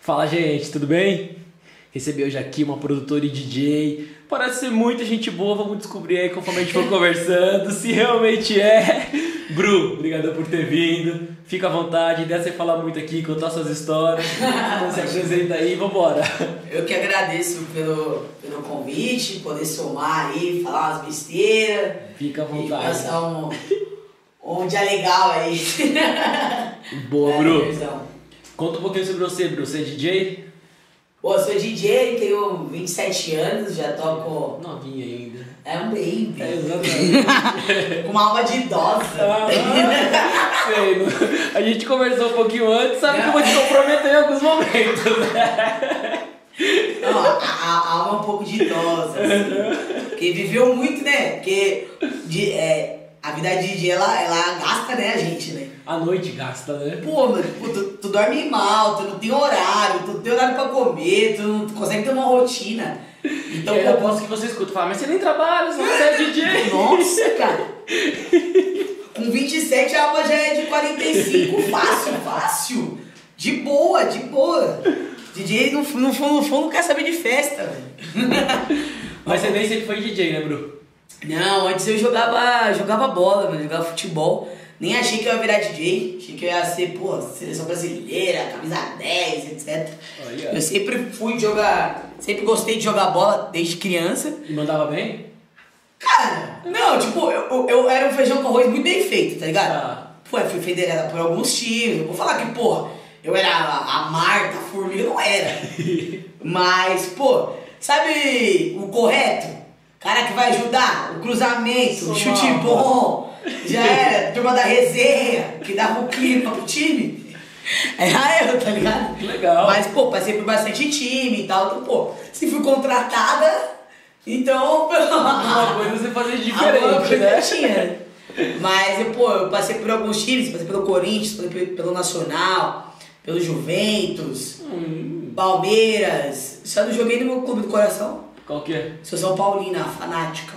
Fala gente, tudo bem? Recebi hoje aqui uma produtora e DJ. Parece ser muita gente boa, vamos descobrir aí conforme a gente for conversando se realmente é. Bru, obrigado por ter vindo. Fica à vontade, deixa você falar muito aqui, contar suas histórias. Então se apresenta aí, vambora. Eu que agradeço pelo, pelo convite, poder somar aí, falar umas besteiras. Fica à E vontade. passar um, um dia legal aí. Boa, É, Bru. Conta um pouquinho sobre você, Bru. Você é DJ? Pô, sou DJ, tenho 27 anos, já toco. Novinha ainda. É um baby. É, exatamente. Com uma alma de idosa. Ah, sei, a gente conversou um pouquinho antes, sabe que eu vou te comprometer em alguns momentos, né? Não, a, a, a alma é um pouco de idosa. Assim. Porque viveu muito, né? Porque de, é, a vida de DJ, ela, ela gasta, né, a gente, né? A noite gasta, né? Pô, mano, pô, tu, tu dorme mal, tu não tem horário, tu não tem horário pra comer, tu não consegue ter uma rotina. Então, Então, eu aposto que você escuta falar, mas você nem trabalha, você é DJ. Nossa, cara. Com 27 a alma já é de 45. Fácil, fácil. De boa, de boa. DJ no, no, fundo, no fundo quer saber de festa, velho. Mas você nem sempre foi DJ, né, Bru? Não, antes eu jogava, jogava bola, mano, jogava futebol. Nem achei que eu ia virar DJ. Achei que eu ia ser, pô, seleção brasileira, camisa 10, etc. Olha. Eu sempre fui jogar. Sempre gostei de jogar bola desde criança. E mandava bem? Cara, não, tipo, eu, eu, era um feijão com arroz muito bem feito, tá ligado? Ah. Pô, eu fui federada por alguns times. Eu vou falar que, porra, eu era a, a Marta, a Formiga, eu não era. Mas, pô, sabe o correto? Cara que vai ajudar, o cruzamento, Sou o chute mal. bom, já era, turma da resenha, que dava o clima pro time. Era eu, tá ligado? Que legal. Mas, pô, passei por bastante time e tal, então, pô, se fui contratada, então. Uma coisa você fazer diferente, né? tinha. Mas eu, pô, eu passei por alguns times, passei pelo Corinthians, passei pelo- pelo Nacional, pelo Juventus, Hum, Palmeiras. Só não joguei no meu clube do coração. Qual que é? Sou São Paulina, fanática.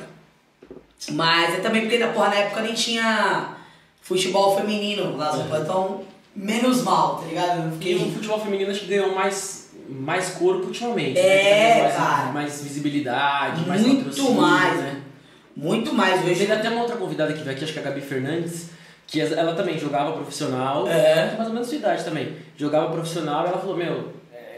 Mas é também porque na, porra, na época nem tinha futebol feminino lá Paulo, então menos mal, tá ligado? Eu Porque o fiquei. futebol feminino acho que ganhou mais, mais corpo ultimamente. É, né? mais, cara. mais visibilidade, mais Muito mais. né? Muito mais Eu hoje. teve até uma outra convidada que veio aqui, acho que é a Gabi Fernandes, que ela também jogava profissional, É. mais ou menos sua idade também. Jogava profissional e ela falou, meu,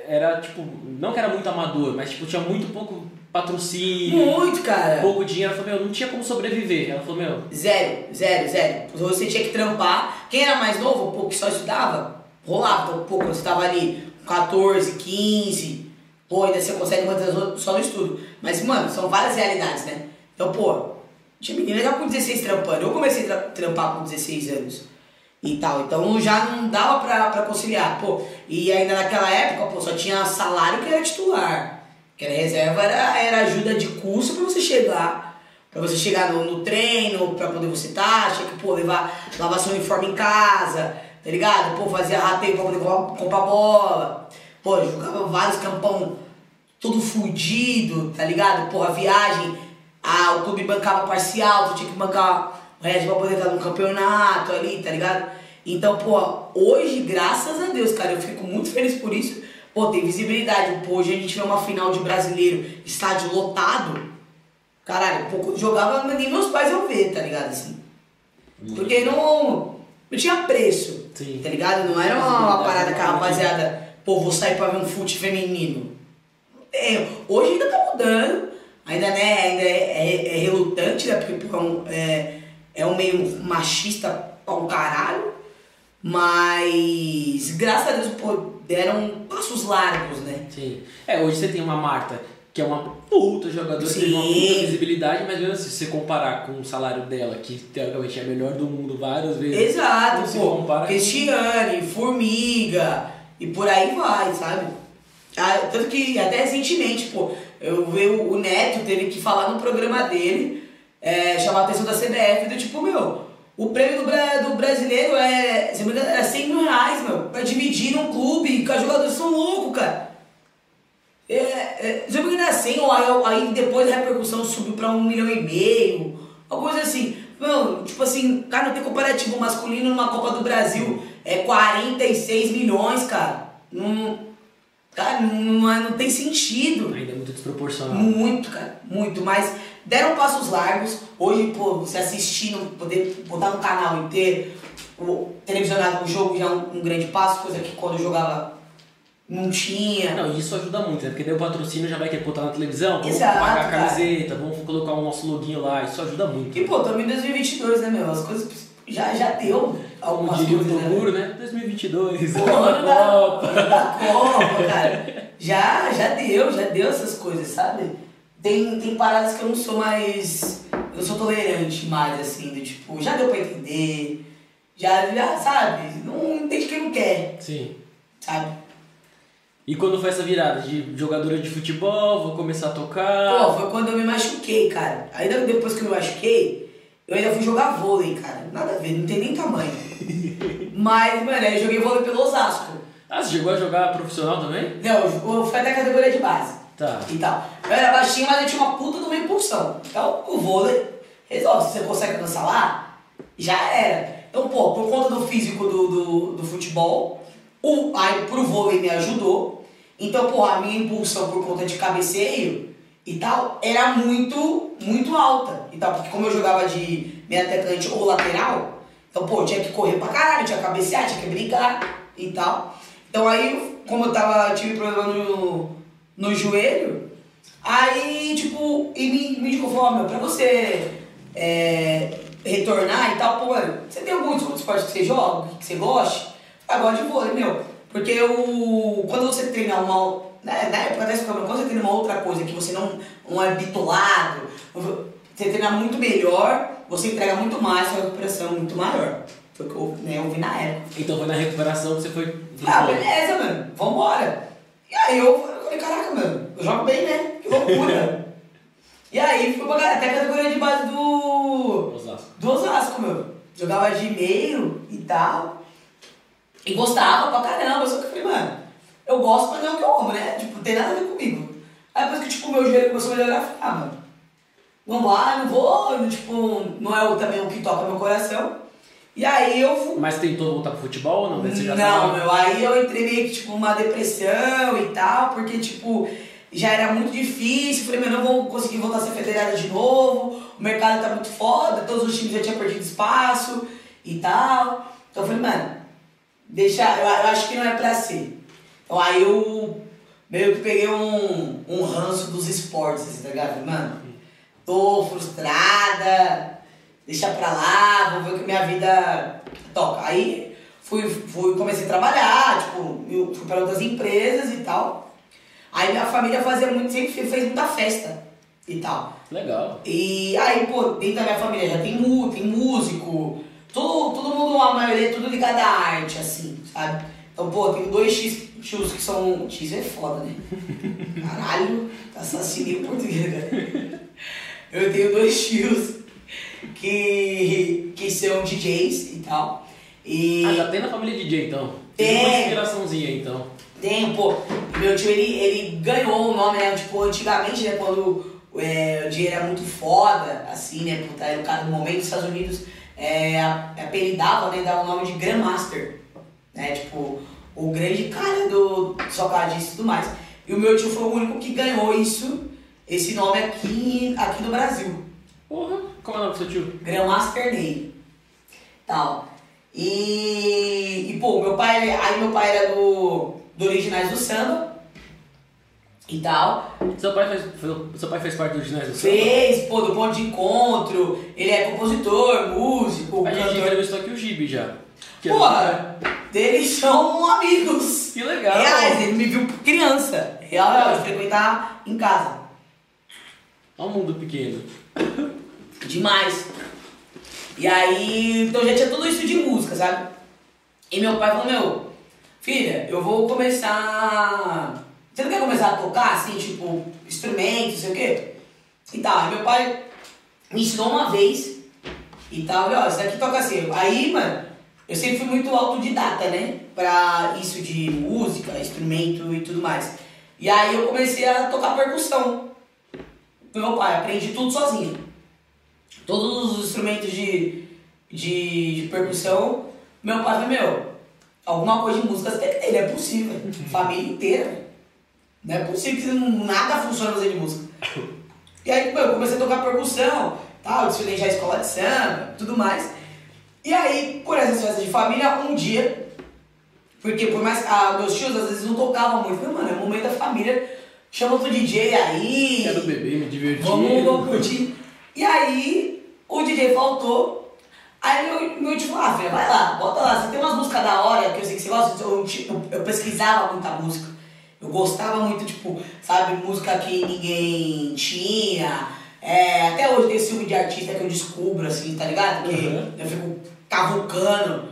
era tipo, não que era muito amador, mas tipo, tinha muito pouco patrocínio, Muito, cara. pouco dinheiro. Ela falou, meu, não tinha como sobreviver. Ela falou, meu, Zero, zero, zero. Você tinha que trampar. Quem era mais novo, pô, que só estudava, rolava. Então, pô, quando você tava ali com 14, 15, pô, ainda você consegue manter só no estudo. Mas, mano, são várias realidades, né? Então, pô, tinha menina já com 16 trampando. Eu comecei a tra- trampar com 16 anos e tal. Então já não dava pra, pra conciliar. Pô, e ainda naquela época, pô, só tinha salário que era titular. Que era reserva, era, era ajuda de curso pra você chegar. Pra você chegar no, no treino, pra poder você estar, tinha que, pô, levar, lavar seu uniforme em casa, tá ligado? Pô, fazia rateio pra poder comprar, bola. Pô, jogava vários campão tudo fudido, tá ligado? Porra, viagem, ah, o clube bancava parcial, tu tinha que bancar o resto pra poder estar no campeonato ali, tá ligado? Então, pô, hoje, graças a Deus, cara, eu fico muito feliz por isso. Pô, tem visibilidade. Pô, hoje a gente vê uma final de brasileiro, estádio lotado. Caralho, quando jogava, nem meus pais iam ver, tá ligado? Assim. Porque não, não tinha preço, Sim. tá ligado? Não era uma, uma parada que a rapaziada, pô, vou sair pra ver um fute feminino. É, hoje ainda tá mudando, ainda, né, ainda é, é- é relutante, né, porque pô, é, um, é, é um meio machista pra um caralho, mas graças a Deus, pô, deram passos largos, né? Sim. É, hoje você tem uma Marta, que é uma puta jogadora, que Sim. teve uma puta visibilidade, mas mesmo assim, se você comparar com o salário dela, que teoricamente é a melhor do mundo várias vezes. Exato, não se pô, compara. Cristiane, Formiga, e por aí vai, sabe? Ah, tanto que até recentemente, pô, eu vi o o Neto teve que falar no programa dele, é, chamar a atenção da CBF, do tipo, meu, o prêmio do, Bra- do brasileiro é, se não me engano, era 100 mil reais, meu, pra dividir num clube, que os jogadores são loucos, cara. É, é, se eu não me engano, era 100, ou aí, aí depois a repercussão subiu pra um milhão e meio, uma coisa assim. Tipo assim, cara, não tem comparativo masculino numa Copa do Brasil. É 46 milhões, cara. Não, Cara, não, não, é- não tem sentido. Ainda é muito desproporcional. Muito, cara, muito. Mas deram passos largos. Hoje, pô, você assistindo, poder botar no canal ter o, televisionado o jogo já é um, um grande passo, coisa que quando eu jogava não tinha. Não, isso ajuda muito, né? Porque daí o patrocínio já vai querer botar na televisão, vamos Exato, pagar a cara. camiseta, vamos colocar o nosso loginho lá, isso ajuda muito. E pô, em 2022, né, meu? As coisas já, já deu Como algumas diria o coisas, né? Toguro, né? 2022, Pô, da Copa. da Copa, cara. Já, já deu, já deu essas coisas, sabe? Tem, tem paradas que eu não sou mais. Eu sou tolerante mais, assim, do tipo, já deu pra entender. Já, já sabe? Não entende quem não quer, Sim. sabe? E quando foi essa virada de jogadora de futebol, vou começar a Pô, tocar. foi quando eu me machuquei, cara. Ainda depois que eu me machuquei, eu ainda fui jogar vôlei, cara. Nada a ver, não tem nem tamanho. Mas, mano, aí eu joguei vôlei pelo Osasco. Ah, você chegou a jogar profissional também? Não, eu fui até a categoria de base. Tá. E tal. Eu era baixinho, mas eu tinha uma puta de uma impulsão. Então, o vôlei resolve. Se você consegue alcançar lá, já era. Então, pô, por conta do físico do, do, do futebol, o, aí pro vôlei me ajudou. Então, pô, a minha impulsão por conta de cabeceio e tal era muito, muito alta. E tal, porque como eu jogava de meio atacante ou lateral, então, pô, tinha que correr pra caralho, tinha que cabecear, tinha que brigar e tal. Então aí, como eu tava, tive problema no, no joelho, aí, tipo, e me, me indicou, falou, meu, pra você é, retornar e tal, pô, mano, você tem algum esporte que você joga, que você goste? Ah, gosto de vôlei, meu. Porque eu, quando você treina uma, né, na época dessa problema, quando você treina uma outra coisa que você não, não é bitolado, você treina muito melhor, você entrega muito mais, sua recuperação é muito maior. Foi o que eu, né, eu vi na época. Então foi na recuperação que você foi. Ah, beleza, mano, vambora. E aí eu falei, caraca, mano, eu jogo bem, né? Que loucura. e aí fui pra até a categoria de base do. Osasco. do Osasco, meu. Jogava de meio e tal. E gostava pra caramba, só que eu falei, mano, eu gosto, mas não é o que eu amo, né? Tipo, não tem nada a ver comigo. Aí depois que tipo, meu joelho começou a melhorar, eu falei, ah, mano, não vai, não vou, tipo, não é também o que toca meu coração. E aí eu fui. Mas tentou voltar pro futebol ou não? Você já Não, meu, aí eu entrei meio que, tipo, numa depressão e tal, porque, tipo, já era muito difícil. Falei, meu, não vou conseguir voltar a ser federada de novo, o mercado tá muito foda, todos os times já tinham perdido espaço e tal. Então eu falei, mano, deixa, eu, eu acho que não é pra ser. Então aí eu meio que peguei um, um ranço dos esportes, assim, tá ligado? Mano, tô frustrada, deixa pra lá, vou ver o que minha vida toca. Aí fui, fui, comecei a trabalhar, tipo, fui para outras empresas e tal. Aí minha família fazia muito, sempre fez muita festa e tal. Legal. E aí, pô, dentro da minha família já tem, mu tem músico, todo, todo mundo, a maioria, é tudo ligado à arte, assim, sabe? Então, pô, tem dois X, tios que são. X é foda, né? Caralho, assassinei o português, né? Eu tenho dois tios que, que são DJs e tal. E Ah, já tem na família DJ então. Tem. Uma inspiraçãozinha então. tem, pô, meu tio ele, ele ganhou o nome, né? Tipo, antigamente, né, quando é, o dinheiro era muito foda, assim, né? Puta, era o cara no momento dos Estados Unidos é, apelidava, né? Dava o nome de Grandmaster. Né? Tipo, o grande cara do socadista e tudo mais. E o meu tio foi o único que ganhou isso, esse nome aqui, aqui no Brasil. Porra, como é o nome do seu tio? Grandmaster Ney. Tal. E, e pô, meu pai, aí meu pai era do, do Originais do Samba e tal. Seu pai fez, foi- seu pai fez parte do ginásio do samba? Fez, pô, do ponto de encontro, ele é compositor, músico, A gente cantor. entrevistou aqui o Gibi já. É- Porra, eles são amigos. Que legal. Reais, ele me viu criança. Real, real, de frequentar em casa. Olha o mundo pequeno. Demais. E aí, então já tinha tudo isso de música, sabe? E meu pai falou, meu, filha, eu vou começar. Você não quer começar a tocar, assim, tipo, instrumento, não sei o quê? E tal. Aí meu pai me ensinou uma vez e tal, e ó, isso daqui toca assim. Aí, mano, eu sempre fui muito autodidata, né? Pra isso de música, instrumento e tudo mais. E aí eu comecei a tocar percussão com meu pai, aprendi tudo sozinho. Todos os instrumentos de, de, de percussão, meu pai falou, meu, alguma coisa de música você tem que ter, não é possível. Família inteira. Não é possível que não- nada funciona fazendo de música. E aí, meu, eu comecei a tocar percussão, tal, desfilei já a escola de samba, tudo mais. E aí, por essas festas de família, um dia, porque por mais ah, meus tios às vezes não tocavam muito, falei, mano, é momento da família, chama outro DJ aí. Quero beber, me divertir. Vamos, vamos curtir. E aí, o DJ faltou. Aí meu, meu tio falou, ah, filha, vai lá, bota lá. Você tem umas músicas da hora que eu sei que você gosta. Eu, tipo, eu pesquisava muita música. Eu gostava muito, tipo, sabe, música que ninguém tinha. É, até hoje tem filme de artista que eu descubro, assim, tá ligado? Que Uhum. eu fico cavucando.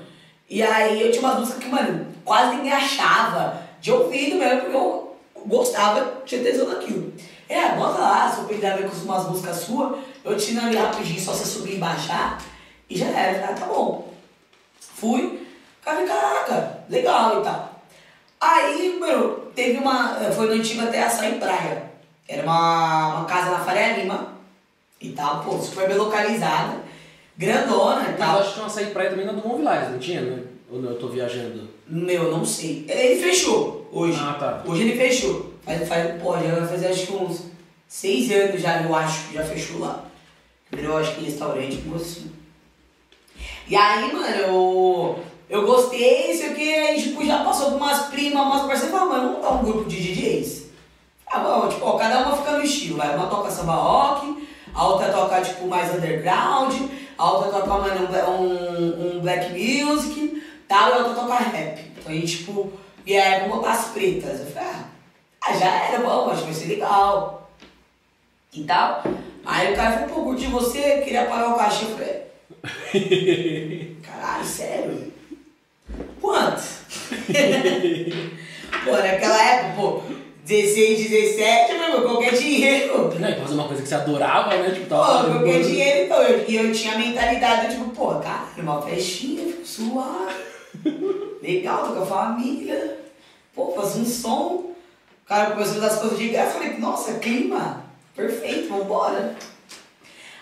E aí eu tinha umas músicas que, mano, quase ninguém achava. De ouvido mesmo, porque eu gostava, tinha tesão naquilo. É, bota lá, se eu pegar ver com umas músicas suas, eu te ensino ali rapidinho, só você subir e baixar. E já era, ah, tá bom. Fui, falei, caraca, legal e tal. Aí, meu, teve uma. Foi no antigo até Açaí Praia. Era uma, uma casa na Faria Lima e tal, pô, super bem localizada, grandona e Mas eu tal. acho que tinha uma saída praia também na do Movilais, não tinha? Né? Ou não, eu tô viajando? Meu, não sei. Ele fechou hoje. Ah, tá. Hoje ele fechou. Faz, faz, pô, já vai fazer acho que uns seis anos já, eu acho, que já fechou lá. Virou, acho que restaurante, como assim. E aí, mano, eu, eu gostei, sei o que, aí tipo, já passou com umas primas, umas parceiras, falou, mano, vamos montar um grupo de DJs. Ah, bom, tipo, ó, cada uma fica no estilo, vai. Uma toca samba rock, a outra toca, tipo, mais underground, a outra toca, mano, um, um black music, tal, e a outra toca rap. Então, aí, tipo, e aí, vamos botar as pretas. Eu falei, ah, ah, já era, bom, acho que vai ser legal. E tal. Aí o cara falou, pô, curti você, queria pagar o cachê. Eu falei, caralho, sério? Quanto? pô, naquela época, pô, 16, 17, meu irmão, qualquer dinheiro. Não, fazer uma coisa que você adorava, né? Tipo, Pô, tava qualquer dinheiro, então. Eu, e eu tinha a mentalidade, tipo, pô, cara, uma festinha, fico suave. Legal, tô com a família. Pô, fazer um som. O cara começou a fazer as coisas de graça. Eu falei, nossa, clima. Perfeito, vambora.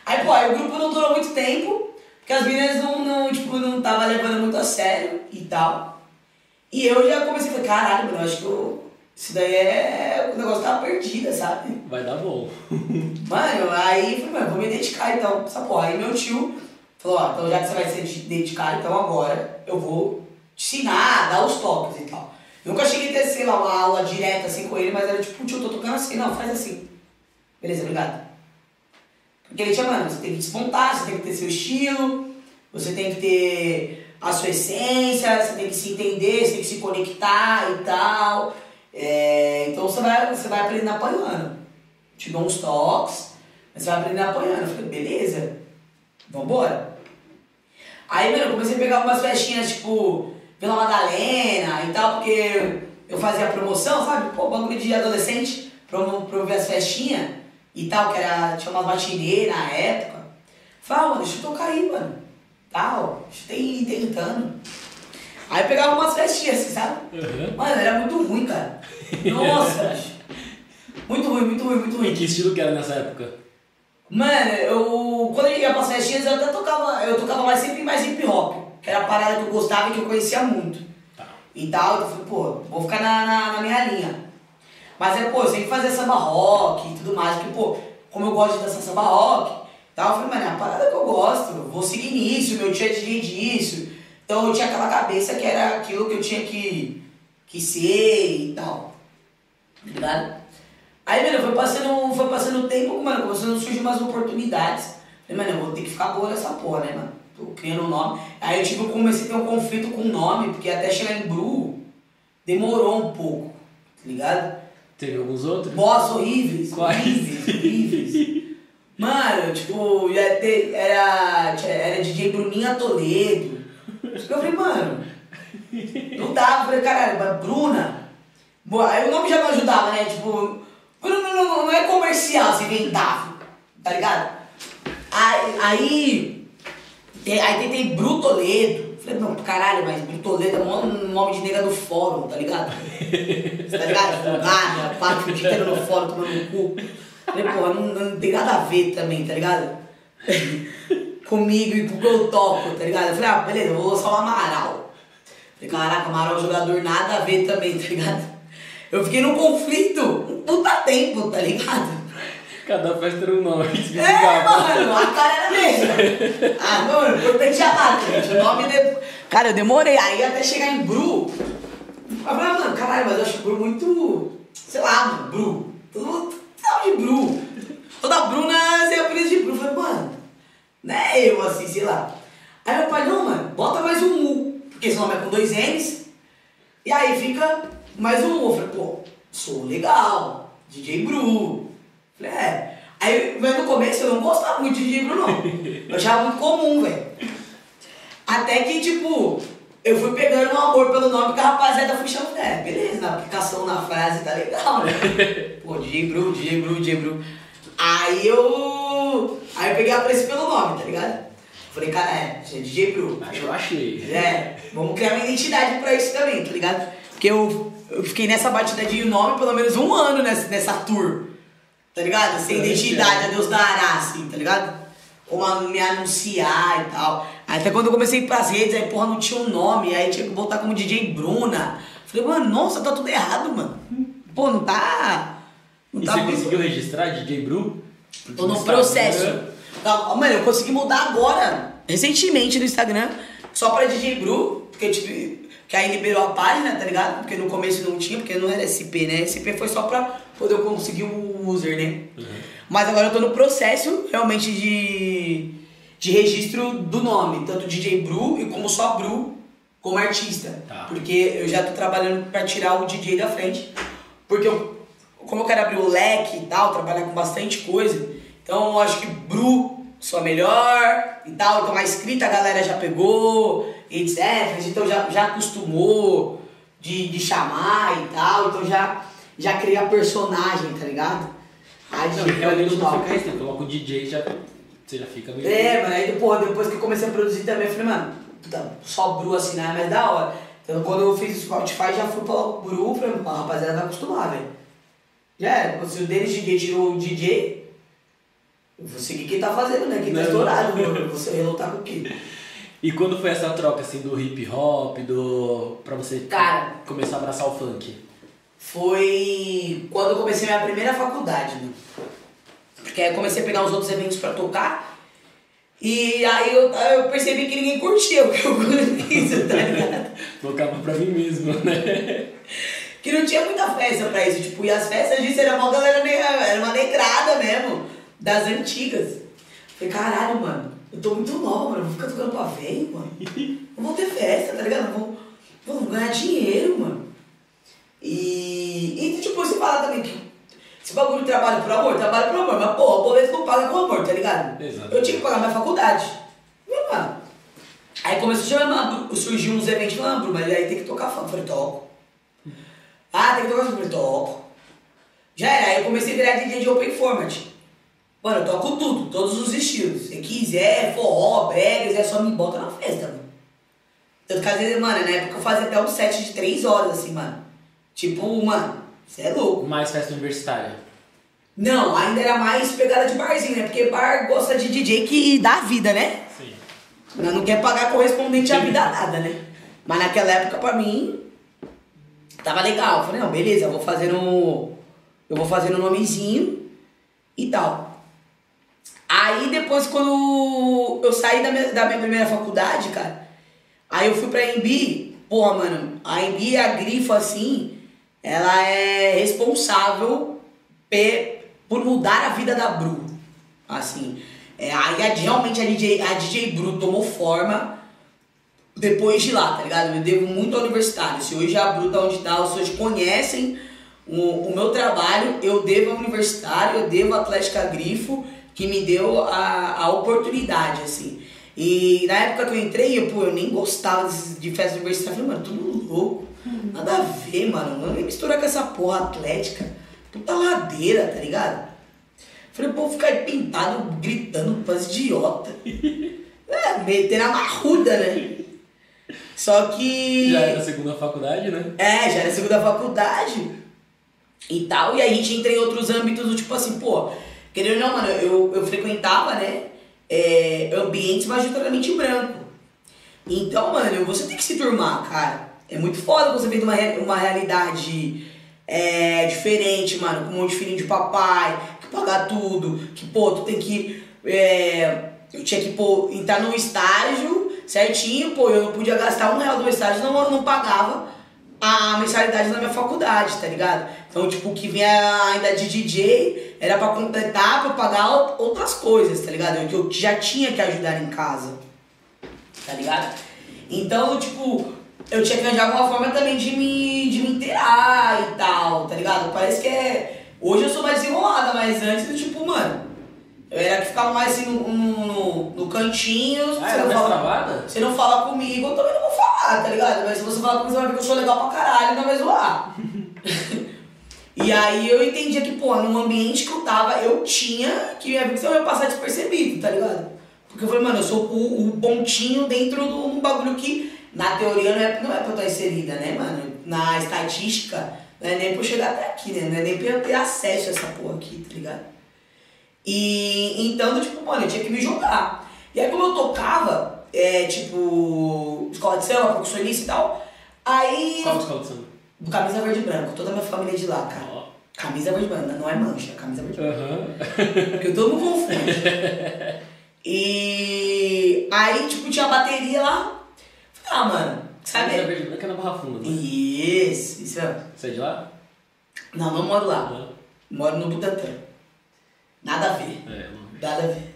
Aí, pô, aí o grupo não durou muito tempo, porque as meninas não, não, tipo, não tava levando muito a sério e tal. E eu já comecei a falar, caralho, mano, eu acho que eu, isso daí é. O negócio tava perdido, sabe? Vai dar bom. Mano, aí falei, mano, vou me dedicar então. Essa porra. Aí meu tio falou, ó, então já que você vai se dedicar, então agora eu vou te ensinar, dar os toques e tal. Nunca cheguei a ter, sei lá, uma aula direta assim com ele, mas era tipo, tio, eu tô tocando assim, não, faz assim. Beleza, obrigado. Porque ele tinha, mano, você tem que despontar, você tem que ter seu estilo, você tem que ter a sua essência, você tem que se entender, você tem que se conectar e tal. É, então você vai, você vai aprendendo apanhando. Te dou uns toques, mas você vai aprendendo apanhando. Eu falei, beleza, vambora. Aí, mano, eu comecei a pegar umas festinhas, tipo, Vila Madalena e tal, porque eu fazia promoção, sabe? Pô, bagulho de adolescente, promo- promover as festinhas e tal, que era, tinha umas matinê na época. Falei, ah, mano, deixa eu tocar aí, mano. Tal, deixa eu ir tentando. Aí eu pegava umas festinhas, assim, sabe? Uhum. Mano, era muito ruim, cara. Nossa, bicho. Muito ruim, muito ruim, muito E ruim. que estilo que era nessa época? Mano, eu. Quando eu ia pras festinhas, eu até tocava. Eu tocava mais sempre mais hip hop. Que era a parada que eu gostava e que eu conhecia muito. Tá. E tal, eu falei, pô, vou ficar na, na, na minha linha. Mas é, pô, eu sempre fazia samba rock e tudo mais, porque, pô, como eu gosto de dançar samba rock tal, eu falei, mano, é a parada que eu gosto, eu vou seguir nisso, meu tio é DJ disso. Então eu tinha aquela cabeça que era aquilo que eu tinha que, que ser e tal. Tá ligado? Aí, mano, foi passando, foi passando o tempo, mano, começando a surgir umas oportunidades. Falei, mano, eu vou ter que ficar boa nessa porra, né, mano? Tô criando um nome. Aí eu eu comecei a ter um conflito com o nome, porque até chegar em Bru demorou um pouco, tá ligado? Teve alguns outros? Boss horríveis, Quais? horríveis, horríveis. Mano, tipo, ia ter, era, era DJ Bruninha Toledo. Eu falei, mano, não dá. Eu falei, caralho, mas Bruna. Boa, aí o nome já não ajudava, né? Tipo, Bruno não, não- não é comercial, se inventável, tá ligado? Aí, aí, aí tentei Brutoledo. Falei, não, caralho, mas Brutoledo é o nome de nega do fórum, tá ligado? Tá ligado? Folgada, parte o dia inteiro no fórum tomando cu. Falei, pô, não, não tem nada a ver também, tá ligado? Comigo e com o que eu toco, tá ligado? Eu falei, ah, beleza, vou lançar o Amaral. Falei, caraca, Amaral é um jogador nada a ver também, tá ligado? Eu fiquei num conflito puta tempo, tá ligado? Cada festa era um nome. É, mano, a cara era a mesma. Ah, mano, importante é a gente. O nome de... Cara, eu demorei. Aí até chegar em Bru. Eu falei, ah, mano, caralho, mas eu acho Bru muito. Sei lá, mano, Bru. Todo mundo sabe de Bru. Toda Bruna tem apelido de Bru. Eu falei, mano, não é eu assim, sei lá. Aí meu pai, não, mano, bota mais um U. Porque esse nome é com dois N's. E aí fica mais um U. Eu falei, pô, sou legal. DJ Bru. Falei, é. Aí, mas no começo eu não gostava muito de DJ Bru, não. Eu achava muito comum, velho. Até que, tipo, eu fui pegando um amor pelo nome que a rapaziada foi chamando. É, beleza, na aplicação, na frase, tá legal, né? Pô, DJ Bru, DJ Bru, DJ Bru. Aí eu. Aí eu peguei a preço pelo nome, tá ligado? Falei, cara, é, é DJ Bru. Eu achei. É, vamos criar uma identidade pra isso também, tá ligado? Porque eu, eu fiquei nessa batida de nome pelo menos um ano nessa, nessa tour, tá ligado? Sem identidade, a Deus dará, assim, tá ligado? Como a- me anunciar e tal. Até quando eu comecei a ir pras redes, aí porra não tinha um nome, aí tinha que botar como DJ Bruna. Falei, mano, nossa, tá tudo errado, mano. Pô, não tá. Não E tá você muito- conseguiu registrar DJ Bru? Tô no processo. Não, mano, eu consegui mudar agora, recentemente no Instagram, só pra DJ Bru, porque tipo, que aí liberou a página, tá ligado? Porque no começo não tinha, porque não era SP, né? SP foi só pra poder eu conseguir o user, né? Mas agora eu tô no processo realmente de, de registro do nome, tanto DJ Bru e como só Bru como artista. Tá. Porque eu já tô trabalhando pra tirar o DJ da frente. Porque eu, como eu quero abrir o leque e tal, trabalhar com bastante coisa, então eu acho que Bru sou a melhor e tal, então a escrita a galera já pegou, etc. Então já, já acostumou de, de chamar e tal, então já, já criei a personagem, tá ligado? Aí Não, já- realmente não tal. fica isso, coloca o DJ já. Você já fica meio. É, mas aí porra, depois que eu comecei a produzir também, eu falei, mano, puta, só Bru assim não é mais da hora. Então quando eu fiz o Spotify já fui pra Bru, falei, a rapaziada vai acostumar, velho. Já era, se o Denis DJ tirou o DJ, eu vou seguir quem tá fazendo, né? Quem tá Não. estourado, mano. Você relutar com o quê? E quando foi essa troca assim do hip hop, do. pra você Cara. começar a abraçar o funk? Foi quando eu comecei minha primeira faculdade, né? Porque aí eu comecei a pegar os outros eventos pra tocar. E aí eu, eu percebi que ninguém curtia o que eu fiz, tá ligado? Tocava pra mim mesmo, né? Que não tinha muita festa pra isso. Tipo, e as festas disso era uma galera, era uma negrada mesmo, das antigas. Falei, caralho, mano, eu tô muito nova, mano, vou ficar tocando pra velho, mano. Não vou ter festa, tá ligado? Não vou, vou ganhar dinheiro, mano. E, e tipo, você fala também que esse bagulho de trabalho por amor, trabalho por amor, mas porra, o boleto não paga com amor, tá ligado? Exato. Eu tinha que pagar minha faculdade. Mano, aí começou a chamar, surgiu uns eventos "Bruno, mas aí tem que tocar funk. Eu falei, toco. Ah, tem que tocar funk. Eu falei, toco. Já era, aí eu comecei a virar DJ de Open Format. Mano, eu toco tudo, todos os estilos. Se quiser, forró, bregas, é só me bota na festa, mano. Tanto que às vezes, mano, na época eu fazia até um set de 3 horas, assim, mano. Tipo, mano, você é louco. Mais festa universitária. Não, ainda era mais pegada de barzinho, né? Porque bar gosta de DJ que dá vida, né? Sim. Mas não quer pagar correspondente à vida nada, né? Mas naquela época, pra mim, tava legal. Eu falei, não, beleza, eu vou fazer no. Eu vou fazer no nomezinho e tal. Aí depois, quando eu saí da minha, da minha primeira faculdade, cara, aí eu fui pra Embi, porra, mano, a Embi, a grifa, assim, ela é responsável por mudar a vida da Bru. Assim, é, aí a- realmente a DJ, a DJ Bru tomou forma depois de lá, tá ligado? Eu devo muito ao universitário. Se hoje a Bru tá onde tá, os senhores conhecem o, o meu trabalho, eu devo ao universitário, eu devo à Atlética Grifo, que me deu a, a oportunidade, assim. E na época que eu entrei, eu, pô, eu nem gostava de, de festa universitária. Eu falei, mano, tudo louco. Nada a ver, mano. Não nem misturar com essa porra atlética. Puta ladeira, tá ligado? Falei, pô, ficar aí pintado, gritando, quase idiota. É, metendo a marruda, né? Só que. Já era a segunda faculdade, né? É, já era segunda faculdade e tal. E aí a gente entra em outros âmbitos do tipo assim, pô, querendo ou não, mano, eu, eu frequentava, né? é, ambientes majoritariamente branco. Então, mano, você tem que se turmar, cara. É muito foda você ver uma, uma realidade é, diferente, mano, com um monte de filhinho de papai, que pagar tudo, que, pô, tu tem que. É, eu tinha que, pô, entrar no estágio certinho, pô, eu não podia gastar um real no estágio, não, eu não pagava a mensalidade na minha faculdade, tá ligado? Então, tipo, o que vinha ainda de DJ era pra completar, pra pagar outras coisas, tá ligado? Que eu já tinha que ajudar em casa, tá ligado? Então, tipo, eu tinha que arranjar alguma forma também de me, de me inteirar e tal, tá ligado? Parece que é. Hoje eu sou mais enrolada, mas antes, tipo, mano. Eu era que ficava mais assim no, no, no cantinho. Ah, era não fala, travada? você não fala comigo, eu também não vou falar, tá ligado? Mas se você falar comigo, você vai ver que eu sou legal pra caralho não vai zoar. e aí eu entendia que, pô, no ambiente que eu tava, eu tinha que minha vida ia passar despercebido, tá ligado? Porque eu falei, mano, eu sou o, o pontinho dentro de um bagulho que, na teoria, não é, não é pra eu estar inserida, né, mano? Na estatística, não é nem pra eu chegar até aqui, né? Não é nem pra eu ter acesso a essa porra aqui, tá ligado? E então, tipo, mano, eu tinha que me jogar. E aí, como eu tocava, é, tipo, escola de samba, percussionista e tal, aí. Qual escola de samba? Do camisa verde e branco, toda a minha família é de lá, cara. Ó. Camisa verde e branca, não é mancha, camisa verde e branca. Aham. Porque todo mundo confunde. e aí, tipo, tinha a bateria lá. Ah, mano, Sabe? sabe? branca é na Barra Funda, né? Isso, isso é. Você é de lá? Não, não moro lá. Não. Moro no Butantã. Nada a ver. É, não. Nada a ver.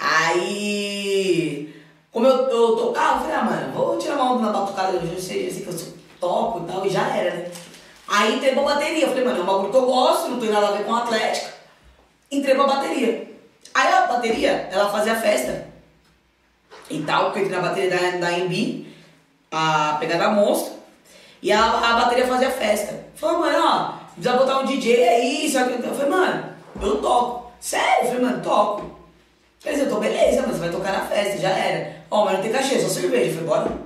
Aí, como eu, eu tocava, eu falei, ah, mano, vou tirar uma onda na batucada, eu já sei, já sei que eu sou- toco e tal, e já era, né? Aí entrei pra bateria, eu falei, mano, é um bagulho que eu gosto, não tem nada a ver com atlética. Entrei pra bateria. Aí a bateria, ela fazia festa e tal, porque eu entrei na bateria da, da MB, a pegada monstro, e a, a bateria fazia festa. Falei, mano, ó, precisa botar um DJ aí, sabe? Eu falei, mano, eu toco. Sério? Eu falei, mano, toco. Quer dizer, eu tô beleza, mas você vai tocar na festa, já era. Ó, mas não tem cachê, só cerveja. Falei, bora.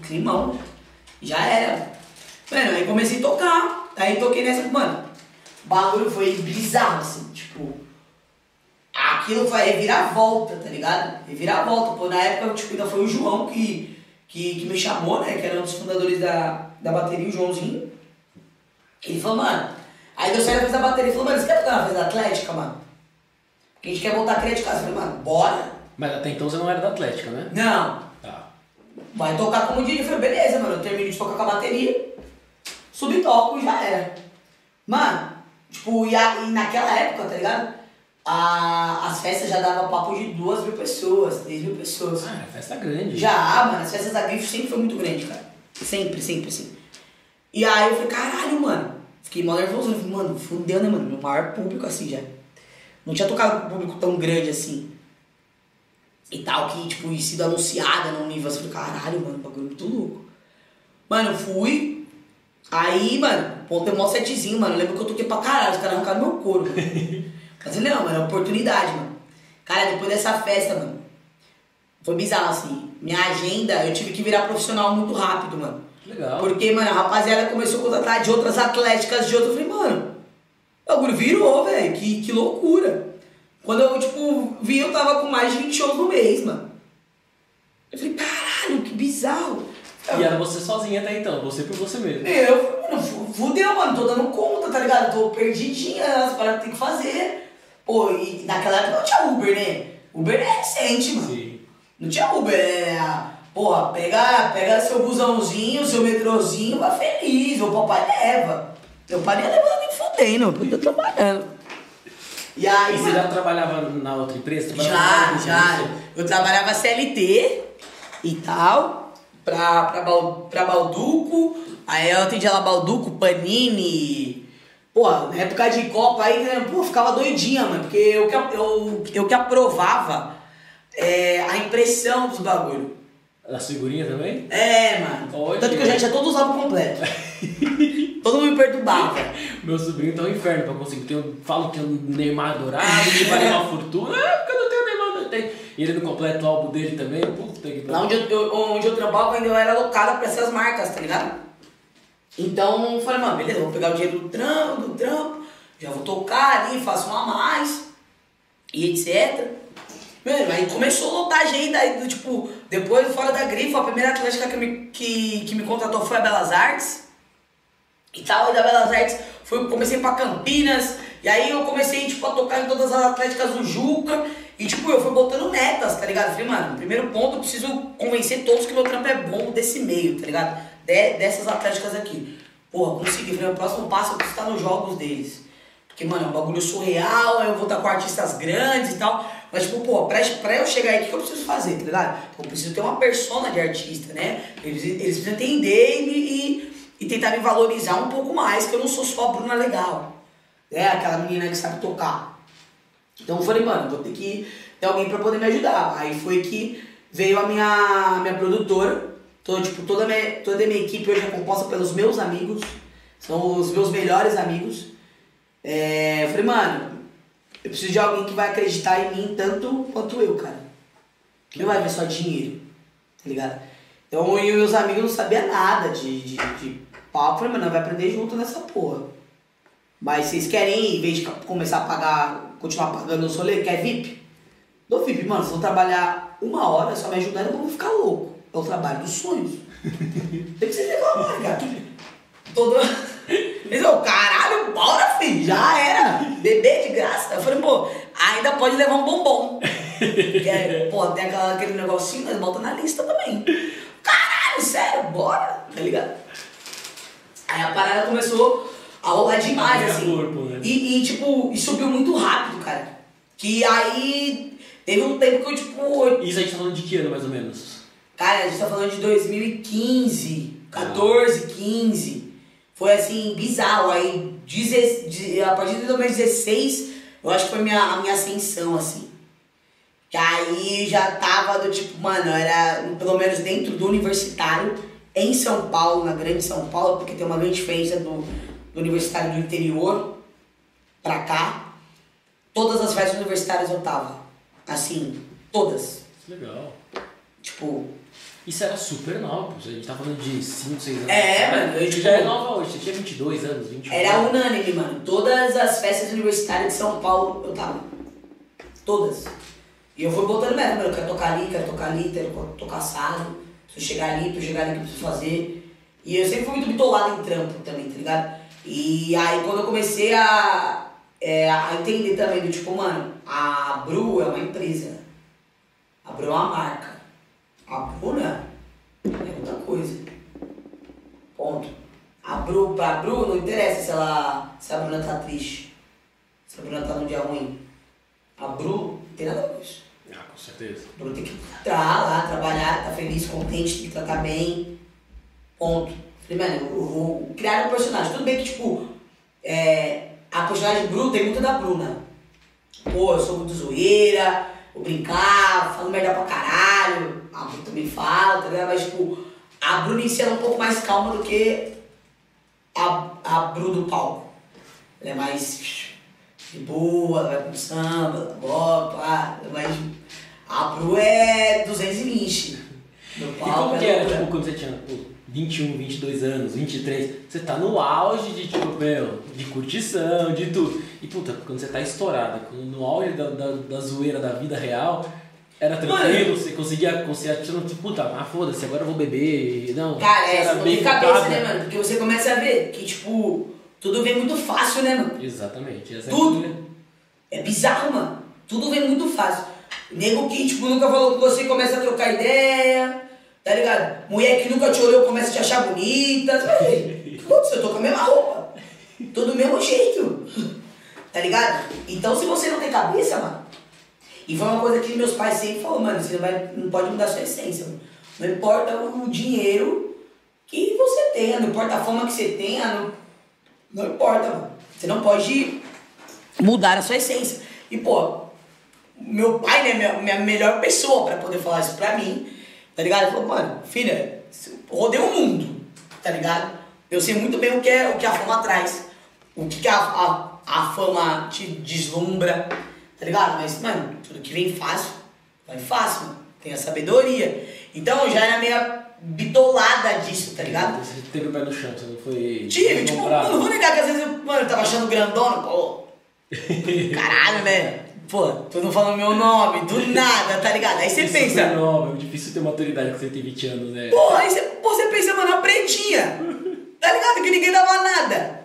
Climão. Já era. Mano, aí comecei a tocar. Aí toquei nessa, mano. O bagulho foi bizarro, assim, tipo. Aquilo foi reviravolta, tá ligado? Reviravolta. Pô, na época, tipo, ainda foi o João que, que, que me chamou, né? Que era um dos fundadores da, da bateria, o Joãozinho. Ele falou, mano. Aí deu certo a festa da bateria. Ele falou, mano, você quer tocar na festa da Atlética, mano? Porque a gente quer voltar a criar de casa. Eu falei, mano, bora. Mas até então você não era da Atlética, né? Não, Tá. vai tocar como DJ. Eu falei, beleza, mano, eu termino de tocar com a bateria, subi e toco e já era. Mano, tipo, e, a- e naquela época, tá ligado? A, as festas já davam papo de duas mil pessoas, três mil pessoas. Ah, era festa grande. Já, mano, as festas da Grifo sempre foi muito grande, cara. Sempre, sempre, assim. E aí eu falei, caralho, mano. Fiquei mal nervoso. Eu falei, mano, fudeu, né, mano? Meu maior público assim já. Não tinha tocado com um público tão grande assim. E tal, que, tipo, e sido anunciada num nível assim. Eu falei, caralho, mano, bagulho muito louco. Mano, eu fui. Aí, mano, pontei um mó setzinho, mano. Eu lembro que eu toquei pra caralho, os caras arrancaram meu couro. Mas não, mano, é oportunidade, mano. Cara, depois dessa festa, mano, foi bizarro, assim. Minha agenda, eu tive que virar profissional muito rápido, mano. Legal. Porque, mano, a rapaziada começou a contratar de outras atléticas, de outras. Eu falei, mano, o bagulho virou, velho. Que, que loucura. Quando eu, tipo, vi, eu tava com mais de 20 shows no mês, mano. Eu falei, caralho, que bizarro. E era você sozinha até então, você por você mesmo. Eu falei, mano, fu- fudeu, mano, tô dando conta, tá ligado? Tô perdidinha, as paradas que tem que fazer. Pô, e naquela época não tinha Uber, né? Uber é recente, mano. Sim. Não tinha Uber, é. a- Porra, pega, pega seu busãozinho, seu metrozinho, vai feliz, o papai leva. Meu pai nem levando nem fudendo, eu tô trabalhando. E aí, E você já trabalhava na outra empresa? já, já. Eu trabalhava CLT e tal, pra, pra, pra Balduco. Aí eu atendia lá Balduco, Panini. Pô, na época de Copa aí, né, pô, ficava doidinha, mano. Porque eu que, eu, eu que aprovava é, a impressão dos bagulho. Das figurinhas também? É, mano. Olha. Tanto que eu já tinha todos os álbuns completos. Todo mundo me perturbava. Meu sobrinho tá um inferno pra conseguir. Tem, um- falam que tem um Neymar dourado, que vale uma fortuna. É, porque eu não tenho Neymar, não tem. E ele não completa o álbum dele também. Puta que Lá onde eu, eu- onde eu trampava, ainda eu era alocada pra essas marcas, tá ligado? Então, eu falei, mano, beleza, vou pegar o dinheiro do trampo, do trampo, já vou tocar ali, faço um a mais, e etc. Mano, aí começou a lotar agenda, aí, tipo, depois, fora da grife, a primeira atlética que me, que, que me contratou foi a Belas Artes. e tal, e da Belas Artes fui, comecei pra Campinas, e aí eu comecei, tipo, a tocar em todas as atléticas do Juca, e tipo, eu fui botando metas, tá ligado? Falei, mano, primeiro ponto, eu preciso convencer todos que meu trampo é bom desse meio, tá ligado? De, dessas atléticas aqui. Porra, consegui. Falei, o próximo passo preciso estar nos jogos deles. Porque, mano, é um bagulho surreal, eu vou estar com artistas grandes e tal. Mas, tipo, pô, pra, pra eu chegar aí, o que eu preciso fazer, tá ligado? Eu preciso ter uma persona de artista, né? Eles, eles precisam entender e, e, e tentar me valorizar um pouco mais, que eu não sou só a Bruna Legal. É aquela menina que sabe tocar. Então eu falei, mano, vou ter que ter alguém pra poder me ajudar. Aí foi que veio a minha, minha produtora. Então, tipo, toda a, minha, toda a minha equipe hoje é composta pelos meus amigos. São os meus melhores amigos. É, eu falei, mano, eu preciso de alguém que vai acreditar em mim tanto quanto eu, cara. Que não vai ver só dinheiro, tá ligado? Então, eu e meus amigos não sabiam nada de, de, de palco. Eu falei, mano, vai aprender junto nessa porra. Mas vocês querem, em vez de começar a pagar, continuar pagando o solê, quer VIP? Dou VIP, mano, se eu trabalhar uma hora, só me ajudando, eu vou ficar louco. É o trabalho dos sonhos. Tem que ser legal, cara. Todo. Eles falaram, caralho, bora, filho, já era. Bebê de graça. Eu falei, pô, ainda pode levar um bombom. que é, pô, tem aquela, aquele negocinho, mas bota na lista também. Caralho, sério, bora, tá ligado? Aí a parada começou a rolar demais, Ganha assim. corpo, né? E, e, tipo, e subiu muito rápido, cara. Que aí teve um tempo que eu, tipo, Isso a gente tá falando de que ano, mais ou menos? Cara, a gente tá falando de 2015, 14, 15. Foi assim, bizarro. Aí, a partir de 2016, eu acho que foi minha, a minha ascensão, assim. Que aí já tava do tipo, mano, era pelo menos dentro do universitário, em São Paulo, na grande São Paulo, porque tem uma grande diferença do, do universitário do interior pra cá. Todas as festas universitárias eu tava. Assim, todas. Legal. Tipo, Isso era super novo, a gente tá falando de 5, 6 anos. É, mano, eu, tipo, já é nova hoje, você tinha 22 anos, 21 Era unânime, mano. Todas as festas universitárias de São Paulo eu tava. Todas. E eu fui botando mesmo. Eu quero tocar ali, quero tocar ali, quero tocar assado. Preciso chegar ali, preciso chegar ali, o que eu preciso fazer. E eu sempre fui muito bitolado em trampo também, tá ligado? E aí quando eu comecei a, é, a entender também do tipo, mano, a Bru é uma empresa. A Bru é uma marca. A Bruna é outra coisa. Ponto. A Bru, pra Bru, não interessa se, ela, se a Bruna tá triste. Se a Bruna tá num dia ruim. A Bru não tem nada a ver com isso. Ah, com certeza. A Bru tem que entrar lá, trabalhar, tá feliz, contente, tem que tratar bem. Ponto. Falei, mano, eu vou criar um personagem. Tudo bem que, tipo, é, a personagem Bru tem muito da Bruna. Pô, eu sou muito zoeira, vou brincar, falo merda pra caralho. A Bru também fala, tá ligado? Mas, tipo, a Bruna em si ela é um pouco mais calma do que a, a Bru do palco. Ela é mais de boa, ela vai com samba, bota, pá, mas a Bru é 220. No E palco como que ela é era, louca. tipo, quando você tinha pô, 21, 22 anos, 23, você tá no auge de, tipo, meu, de curtição, de tudo. E, puta, quando você tá estourada, no auge da, da, da zoeira da vida real, era tranquilo, você conseguia conciliar, você não, tipo, puta, ah, foda-se, agora eu vou beber, não. Cara, é, você não tem cabeça, focada. né, mano? Porque você começa a ver que, tipo, tudo vem muito fácil, né, mano? Exatamente. Essa Tudo. É É bizarro, mano. Tudo vem muito fácil. Nego que, tipo, nunca falou com você começa a trocar ideia, tá ligado? Mulher que nunca te olhou começa a te achar bonita. Ver. Putz, eu tô com a mesma roupa. Tô do mesmo jeito. Tá ligado? Então, se você não tem cabeça, mano. E foi uma coisa que meus pais sempre falaram, mano, você não, vai, não pode mudar sua essência, mano. Não importa o dinheiro que você tenha, não importa a fama que você tenha, não, não importa, mano. Você não pode mudar a sua essência. E, pô, meu pai, né, minha, minha melhor pessoa pra poder falar isso pra mim, tá ligado? Ele falou, mano, filha, rodei o mundo, tá ligado? Eu sei muito bem o que, é, o que a fama traz, o que, que a, a, a fama te deslumbra, tá ligado? Mas, mano, tudo que vem fácil, vai fácil, mano. Tem a sabedoria. Então, eu já era meio bitolada disso, tá ligado? Você teve o pé no chão, você não foi. Tive, tipo, mano, não vou negar que às vezes eu, mano, eu tava achando grandona, pô. Caralho, né? Pô, tu não falando meu nome, do nada, tá ligado? Aí você Isso pensa, é nova, é difícil ter maturidade quando você tem 20 anos, né? pô, aí você, pô, você pensa, mano, a pretinha. Tá ligado? Que ninguém dava nada.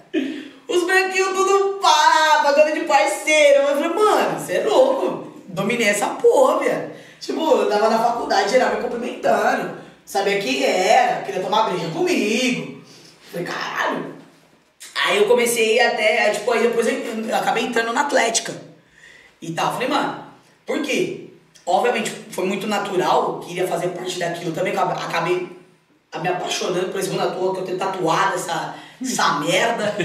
Os branquinhos tudo pá, bagulho de parceiro. Eu falei, mano, você é louco. Dominei essa porra, velho. Tipo, eu tava na faculdade, geral me cumprimentando. Sabia quem era, queria tomar breja comigo. Falei, caralho. Aí eu comecei até, tipo, aí depois eu, eu acabei entrando na Atlética. E tal, falei, mano, por quê? Obviamente foi muito natural, queria fazer parte daquilo também, acabei, acabei me apaixonando por esse mundo à toa, que eu tenho tatuado essa, essa merda.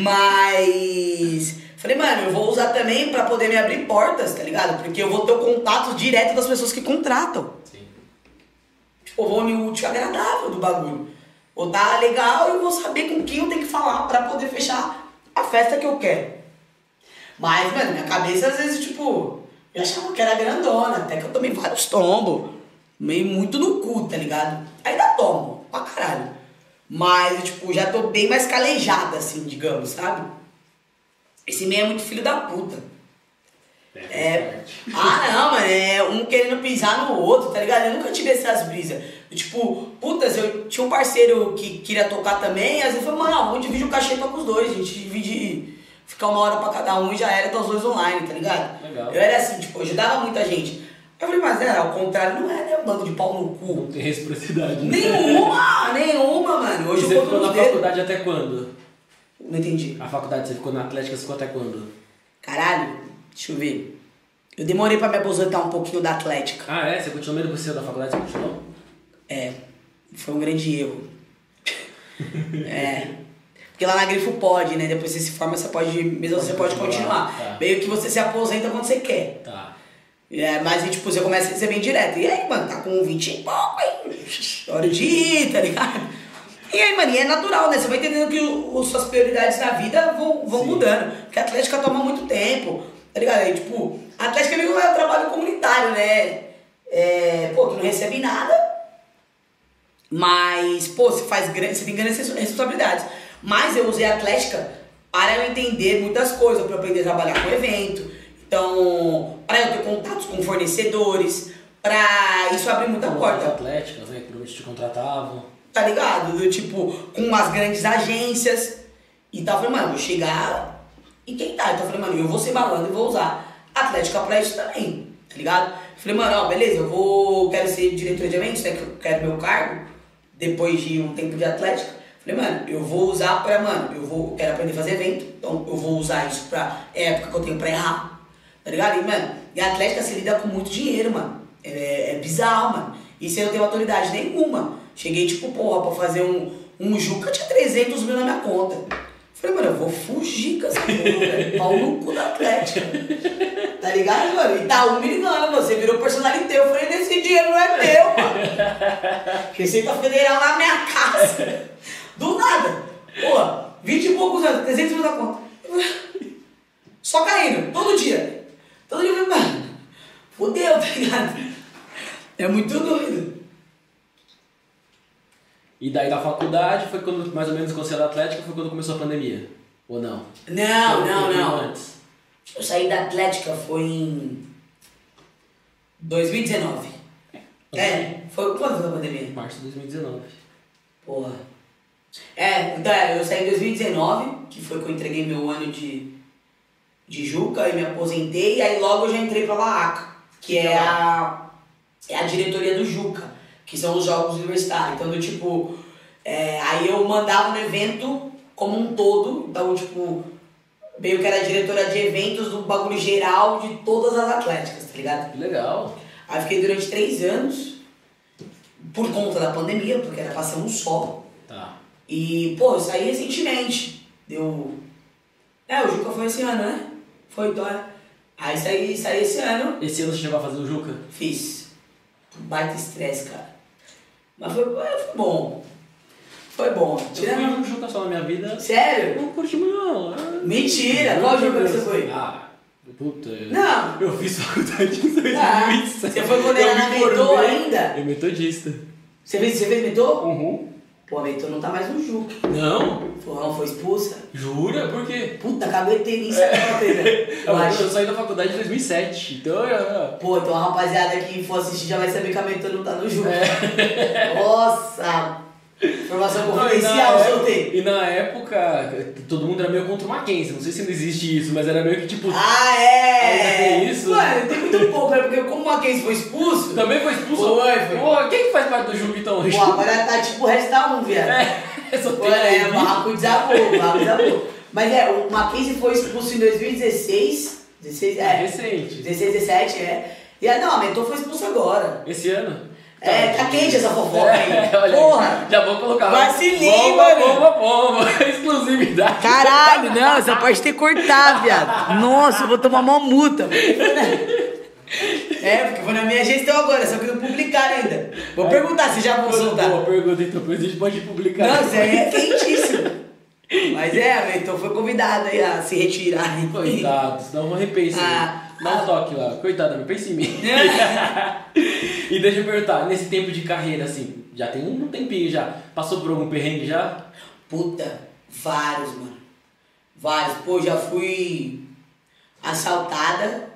Mas falei, mano, eu vou usar também pra poder me abrir portas, tá ligado? Porque eu vou ter o contato direto das pessoas que contratam. Sim. Tipo, eu vou o útil agradável do bagulho. Vou dar legal e vou saber com quem eu tenho que falar pra poder fechar a festa que eu quero. Mas, mano, minha cabeça às vezes, tipo, eu achava que era grandona, até que eu tomei vários tombos. Meio muito no cu, tá ligado? Ainda tomo, pra caralho. Mas, tipo, já tô bem mais calejada, assim, digamos, sabe? Esse meio é muito filho da puta. É. Ah, não, mano, é um querendo pisar no outro, tá ligado? Eu nunca tive essas brisas. Tipo, putas, eu tinha um parceiro que queria tocar também, às vezes eu falei, mano, vamos dividir o cachê toca os dois, a gente divide, ficar uma hora pra cada um e já era, tá os dois online, tá ligado? Legal. Eu era assim, tipo, ajudava muita gente. Eu falei, mas é, ao contrário, não é, né? Um bando de pau no cu. Não tem reciprocidade. né? Nenhuma, nenhuma, mano. E Hoje você eu ficou na dedos. faculdade até quando? Não entendi. A faculdade, você ficou na Atlética, você ficou até quando? Caralho, deixa eu ver. Eu demorei pra me aposentar um pouquinho da Atlética. Ah, é? Você continuou mesmo que você saiu da faculdade? Você continuou? É, foi um grande erro. é. Porque lá na Grifo pode, né? Depois você se forma, você pode. Mesmo assim, você pode continuar, continuar. tá. Meio que você se aposenta quando você quer. Tá. É, mas aí, tipo, você começa a receber direto. E aí, mano, tá com 20 e pouco, hein? Hora de ir, tá ligado? E aí, mano, e é natural, né? Você vai entendendo que o, as suas prioridades na vida vão, vão Sim. mudando. Porque a Atlética toma muito tempo, tá ligado? Aí, tipo, a Atlética meio que é um trabalho comunitário, né? É, pô, tu não recebe nada, mas, pô, você faz grande, você tem grandes res- responsabilidades. Mas eu usei a Atlética para eu entender muitas coisas, para eu aprender a trabalhar com evento. Então, para eu ter contatos com fornecedores, para isso abrir muita As porta. Atléticas, né? Que provavelmente te contratavam. Tá ligado? Do, tipo, com umas grandes agências e tal. Eu falei, mano, vou chegar e tentar. Então eu falei, mano, eu vou ser malandro e vou usar Atlética pra isso também, tá ligado? Eu falei, mano, ó, beleza, eu vou. Quero ser diretor de eventos, né? Que eu quero meu cargo, depois de um tempo de Atlética. Eu Falei, mano, eu vou usar pra, mano, eu vou, eu quero aprender a fazer evento, então eu vou usar isso pra época que eu tenho pra errar, tá ligado? E, mano, e a Atlética se lida com muito dinheiro, mano. É, é bizarro, mano. E você não tem autoridade nenhuma. Cheguei, tipo, porra, pra fazer um, um Juca, tinha 300 mil na minha conta. Falei, mano, eu vou fugir com essa porra. Pau no cu da Atlética. Tá ligado, mano? E tá um ligando, você virou personalité. Eu falei, esse dinheiro não é meu, mano. Receita Federal na minha casa. Do nada. Porra, 20 e poucos anos, 300 mil na conta. Só caindo, todo dia. Eu falei, mano, fodeu, tá ligado? É muito doido. E daí da faculdade foi quando, mais ou menos, quando você era Atlética, foi quando começou a pandemia. Ou não? Não, não, Foi não. Antes. Eu saí da Atlética foi em 2019. É, foi quando foi a pandemia? Março de 2019. Porra. É, então é, eu saí em 2019, que foi que eu entreguei meu ano de, de Juca e me aposentei, e aí logo eu já entrei pra Laaca, que é a, é a diretoria do Juca, que são os jogos universitários. Então, do tipo, é, aí eu mandava no evento como um todo, então, tipo, meio que era diretora de eventos do bagulho geral de todas as atléticas, tá ligado? Que legal. Aí fiquei durante três anos, por conta da pandemia, porque era pra ser um só. Tá. E, pô, eu saí recentemente. Deu. É, o Juca foi esse ano, né? Foi, então. Aí saí, saí esse ano, Esse ano você chegou a fazer o Juca? fiz. Baita estresse, cara. Mas foi, foi bom. Foi bom. Eu Tira... fui um Juca só na minha vida. Sério? Não curti muito, não. Mentira! Qual Juca que você foi? Ah, puta. eu- Não. Eu fiz faculdade em 2007. Ah, você foi quando Eu era na me Metrô formei- ainda? Eu metodista. Você fez, você fez metrô? Uhum. Pô, a não tá mais no Juca. Não? Foi, não, foi expulsa. Jura? Por quê? Puta, caguetei nem sabe qual teve. Eu, Eu acho. eu saí da faculdade em 2007, então eu... Pô, então a rapaziada que for assistir já vai saber que a Metrô não tá no jogo. É. Nossa! Informação confidencial, soltei. e na época, todo mundo era meio contra o Mackenzie. Não sei se ainda existe isso, mas era meio que tipo. Ah, é! Ainda isso? Mano, tem muito pouco, né? Porque como o Mackenzie foi expulso, Também foi expulso. Foi, foi. Pô, quem que faz parte do jogo então? pô, agora tá tipo o resto da um, viado. É, só tem é, o barraco desabou, o barraco desabou. Mas é, o Mackenzie foi expulso em 2016. 16, É é. recente. 16, 17, é. E a, não, a Mentor foi expulso agora. Esse ano? É, tá quente essa fofoca aí. É, olha aí. Porra! Já vou colocar. Vacilinho, bomba, mano. bomba, bomba. Exclusividade. Caralho, não, essa pode ter cortado, viado. Nossa, eu vou tomar uma multa. É, porque foi na minha gestão agora, só que não publicaram ainda. Vou perguntar se já vão soltar. Boa pergunta, então a gente pode publicar. Não, isso aí é quentíssimo. Mas é, então foi convidado aí a se retirar. Coitado, senão eu vou repensar. Ah. Dá um toque lá. Coitado, não pense em mim. e deixa eu perguntar, nesse tempo de carreira, assim, já tem um tempinho já. Passou por algum perrengue já? Puta, vários, mano. Vários. Pô, já fui assaltada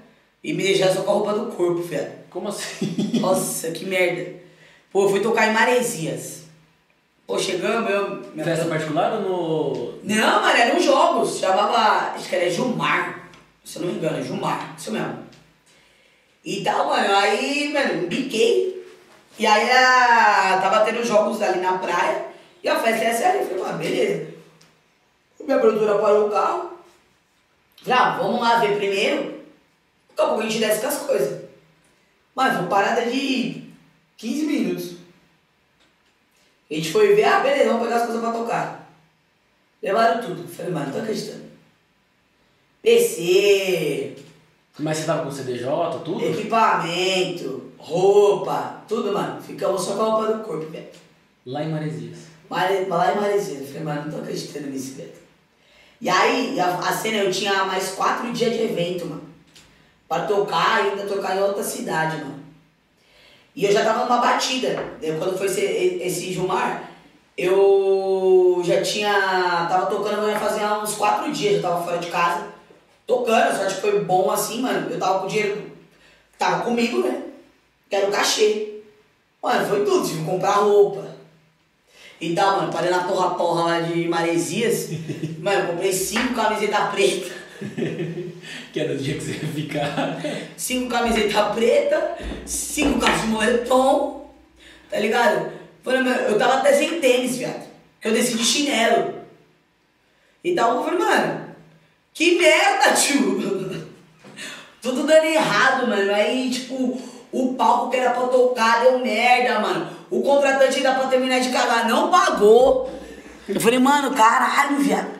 e me deixaram só com a roupa do corpo, velho. Como assim? Nossa, que merda. Pô, eu fui tocar em Maresias. Pô, chegamos, eu. Festa particular ou no. Não, mano, eram jogos. Chamava. Acho que era Gilmar. Se eu não me engano, é Gilmar. Isso mesmo. E tal, mano. Aí, mano, biquei. E aí era, tava tendo jogos ali na praia. E a festa ia ser ali. Eu falei, mano, beleza. Minha produtora parou o carro. Falei, ah, vamos lá ver primeiro. Daqui a pouco a gente desce com as coisas. Mas foi parada de 15 minutos. A gente foi ver, ah, beleza, vamos pegar as coisas pra tocar. Levaram tudo. Falei, mano, não tô acreditando. PC, Mas você tava com CDJ, tudo? equipamento, roupa, tudo, mano. Ficamos só com a roupa do corpo, velho. Lá em Maresias. Mare- Lá em Maresia. Falei, mano, não tô acreditando nisso, velho. E aí, a, a cena, eu tinha mais quatro dias de evento, mano. Pra tocar e ainda tocar em outra cidade, mano. E eu já tava numa batida. Daí, Quando foi esse, esse Gilmar, eu já tinha. Tava tocando, eu ia fazer uns quatro dias, já tava fora de casa. Tocando, só que foi bom assim, mano. Eu tava com o dinheiro. Tava comigo, né? Que era o cachê. Mano, foi tudo, tive que comprar roupa. E tal, mano, parei na porra porra lá de Maresias. mano, eu comprei cinco camisetas pretas. Que era o dia que você ia ficar. cinco camisetas pretas, cinco calças de moletom, tá ligado? Falei, mano, eu tava até sem tênis, viado. Que eu desci de chinelo. Então eu falei, mano, que merda, tio! Tudo dando errado, mano. Aí, tipo, o palco que era pra tocar deu merda, mano. O contratante ainda pra terminar de cagar não pagou. Eu falei, mano, caralho, viado.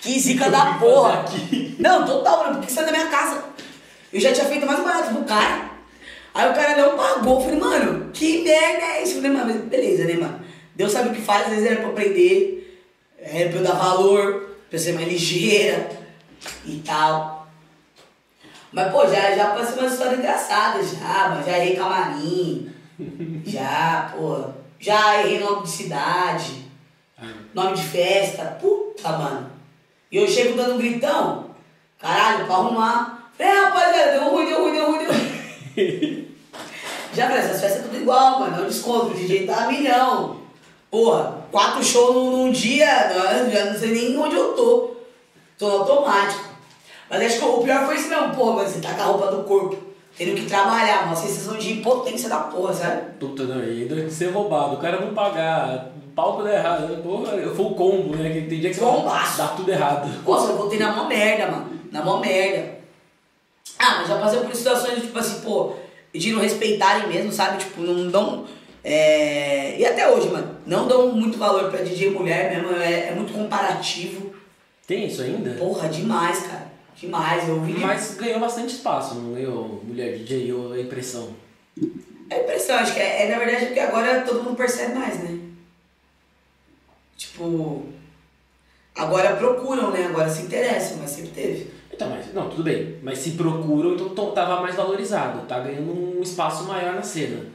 Que zica da porra. Não, total, mano, porque você é da minha casa. Eu já tinha feito mais barato pro cara. Aí o cara não pagou. Eu falei, mano, que merda é isso? Eu falei, mano, beleza, né, mano? Deus sabe o que faz, às vezes era pra aprender, era pra eu dar valor, pra eu ser mais ligeira e tal. Mas, pô, já, já passei umas histórias engraçadas já, mas já errei camarim, já, pô, já errei nome de cidade, nome de festa, puta, mano. E eu chego dando um gritão, caralho, pra arrumar. Falei, "É, rapaziada, deu ruim, deu ruim, deu ruim, deu ruim. Já falei, essas festas é tudo igual, mano, é um desconto, o DJ tá a milhão. Porra, quatro shows num, num dia, já não sei nem onde eu tô. Tô automático. Mas acho que o pior foi isso mesmo, porra, mano, você tá com a roupa do corpo, tendo que trabalhar, uma sensação de impotência da porra, sabe? Puta, não, e ainda de ser roubado, o cara não pagar, o palco dá errado, porra, foi o combo, né? Que tem dia que você Combaço. dá tudo errado. Nossa, eu voltei na mó merda, mano. Na mó merda. Ah, mas já passei por situações, tipo assim, pô, de não respeitarem mesmo, sabe? Tipo, não dão. É... E até hoje, mano, não dão muito valor pra DJ mulher mesmo, é, é muito comparativo. Tem isso ainda? Porra, demais, cara. Demais. Eu vi. Mas ganhou bastante espaço, não ganhou mulher DJ ou a impressão? É impressão, acho que é, é na verdade porque agora todo mundo percebe mais, né? Tipo. Agora procuram, né? Agora se interessam, mas sempre teve. Então, mas, não, tudo bem. Mas se procuram, então to- tava mais valorizado, tá ganhando um espaço maior na cena.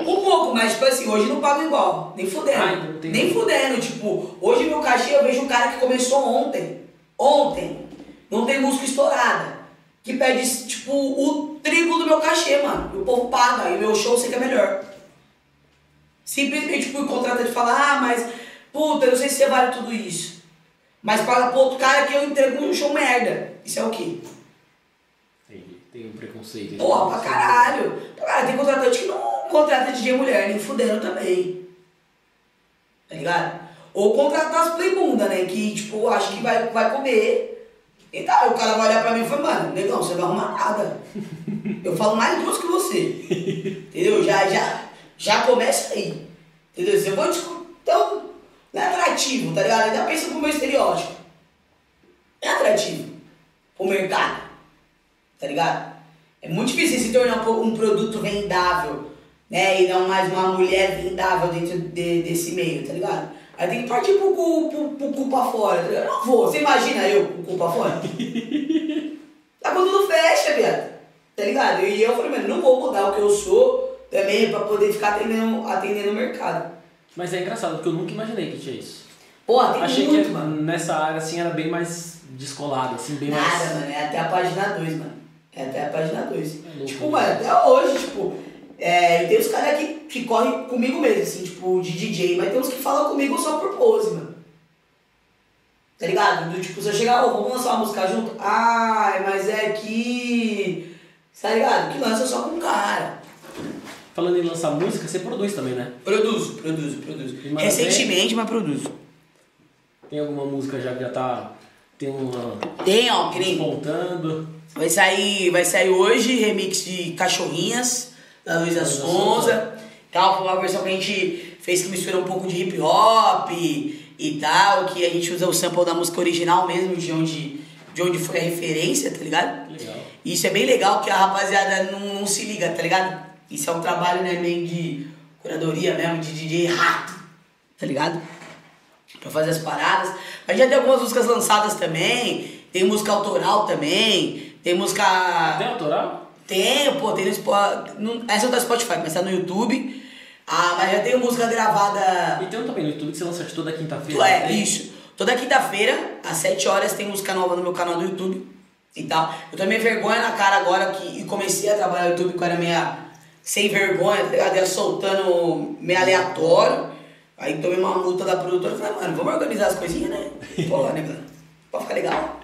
Um pouco, mas tipo assim, hoje não pago igual. Nem fudendo. Tem- Nem fudendo. Tipo, hoje meu cachê eu vejo um cara que começou ontem. Ontem. Não tem música estourada. Que pede, tipo, o triplo do meu cachê, mano. E o povo paga. E o meu show sei que é melhor. Simplesmente por contratante falar, ah, mas, puta, eu não sei se você vale tudo isso. Mas paga pro outro cara que eu entrego um show merda. Isso é o quê? Entendi. Tem um preconceito. Porra, pra caralho. Cara, tem contratante que não contrata DJ mulher, nem fudendo também. Tá ligado? Ou contratar as playbunda, né? Que, tipo, acho que vai, vai comer. Então, aí o cara vai olhar pra mim e fala, mano, negão, você não vai arrumar nada. Eu falo mais duas que você. Entendeu? Já, já, já começa aí. Entendeu? Se eu vou. Então, não é atrativo, tá ligado? Ainda pensa pro meu estereótipo. É atrativo pro mercado. Tá ligado? É muito difícil se tornar um produto vendável, né? E não mais uma mulher vendável dentro de, desse meio, tá ligado? Aí tem que partir pro cu, pro, pro cu pra fora, tá? Eu não vou. Você imagina eu com o cu pra fora? tá quando tudo fecha, viado. Tá ligado? E eu falei, mano, não vou mudar o que eu sou também pra poder ficar atendendo, atendendo o mercado. Mas é engraçado, porque eu nunca imaginei que tinha isso. Porra, tem Achei muito, que mano. nessa área assim era bem mais descolado, assim, bem Nada, mais. mano, é até a página 2, mano. É até a página 2. É tipo, né? mano, até hoje, tipo, é, tem os caras que, que correm comigo mesmo, assim, tipo, de DJ, mas tem uns que falam comigo só por pose, mano. Tá ligado? Do tipo, se eu chegar, ô, vamos lançar uma música junto? Ai, mas é que. Tá ligado? Que lança só com o cara. Falando em lançar música, você produz também, né? Produzo, produzo, produzo. Manda Recentemente, mas produzo. Tem alguma música já que já tá. Tem uma. Tem, ó, que nem. Despontando. Vai sair, vai sair hoje remix de Cachorrinhas, da Luísa Sonza. Tal, foi uma versão que a gente fez que mistura um pouco de hip hop e tal, que a gente usa o sample da música original mesmo, de onde, de onde foi a referência, tá ligado? Legal. E isso é bem legal que a rapaziada não, não se liga, tá ligado? Isso é um trabalho, né, meio de curadoria mesmo, de DJ rato, tá ligado? Pra fazer as paradas. Mas já tem algumas músicas lançadas também, tem música autoral também, tem música. Tem autoral? Tem, pô, tem no Spotify. Essa não tá no Spotify, mas tá no YouTube. Ah, mas já tem música gravada. E tem um também no YouTube que você lança de toda quinta-feira. É, né? isso. Toda quinta-feira, às 7 horas, tem música nova no meu canal do YouTube e tal. Eu tomei vergonha na cara agora que comecei a trabalhar no YouTube, que eu era meia sem vergonha, tá ligado? Soltando meio aleatório. Aí tomei uma multa da produtora e falei, mano, vamos organizar as coisinhas, né? Pô, né, Pra ficar legal.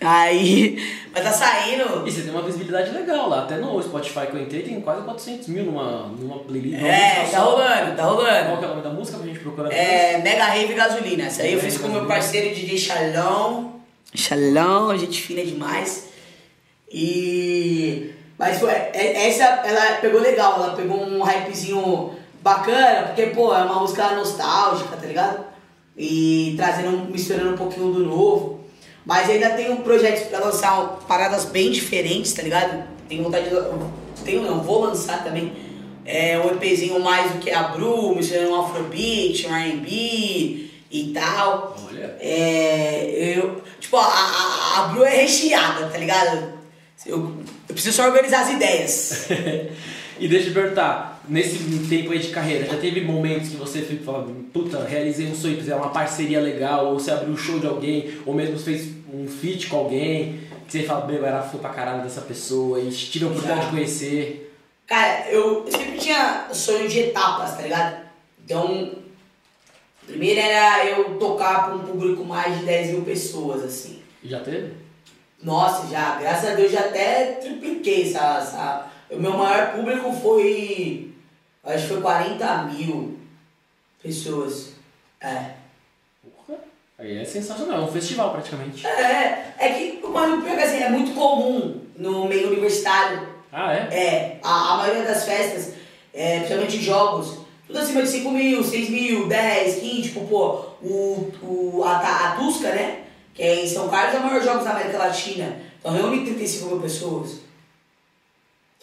Aí, mas tá saindo. E você tem uma visibilidade legal lá. Até no Spotify que eu entrei tem quase 400 mil numa, numa playlist. numa É, tá só. rolando, tá rolando. Qual que é o nome da música pra gente procurar É, Mega Rave Gasolina. Essa aí eu fiz com meu parceiro DJ Shalom. Shalom, gente fina demais. E. Mas foi. é- Essa ela pegou legal, ela pegou um hypezinho bacana, porque, pô, é uma música nostálgica, tá ligado? E trazendo, misturando um pouquinho do novo. Mas ainda tenho projetos pra lançar paradas bem diferentes, tá ligado? Tenho vontade de. Tenho não, vou lançar também. É um EPzinho mais do que a Bru, misturando um Afrobeat, um RB e tal. Olha. É. Eu. Tipo, a, a, a Bru é recheada, tá ligado? Eu, eu preciso só organizar as ideias. e deixa eu te perguntar, nesse tempo aí de carreira, já teve momentos que você falando, puta, realizei um sonho, fizer uma parceria legal, ou você abriu um show de alguém, ou mesmo fez um feat com alguém, que você fala, meu, era fã pra caralho dessa pessoa, e tive a oportunidade Já. de conhecer. Cara, eu sempre tinha sonho de etapas, tá ligado? Então, primeiro era eu tocar pra um público mais de 10 mil pessoas, assim. Já teve? Nossa, já, graças a Deus já até tripliquei essa. essa... O meu maior público foi. Acho que foi 40 mil pessoas. É. Porra, aí é sensacional, é um festival praticamente. É, é que o Mano Pior assim, é muito comum no meio universitário. Ah, é? É, a, a maioria das festas, é, principalmente jogos, tudo acima de 5 mil, 6 mil, 10, 15, tipo, pô, o, o, a, a Tusca, né? Que é em São Carlos é o maior jogos da América Latina. Então reúne 35 mil pessoas.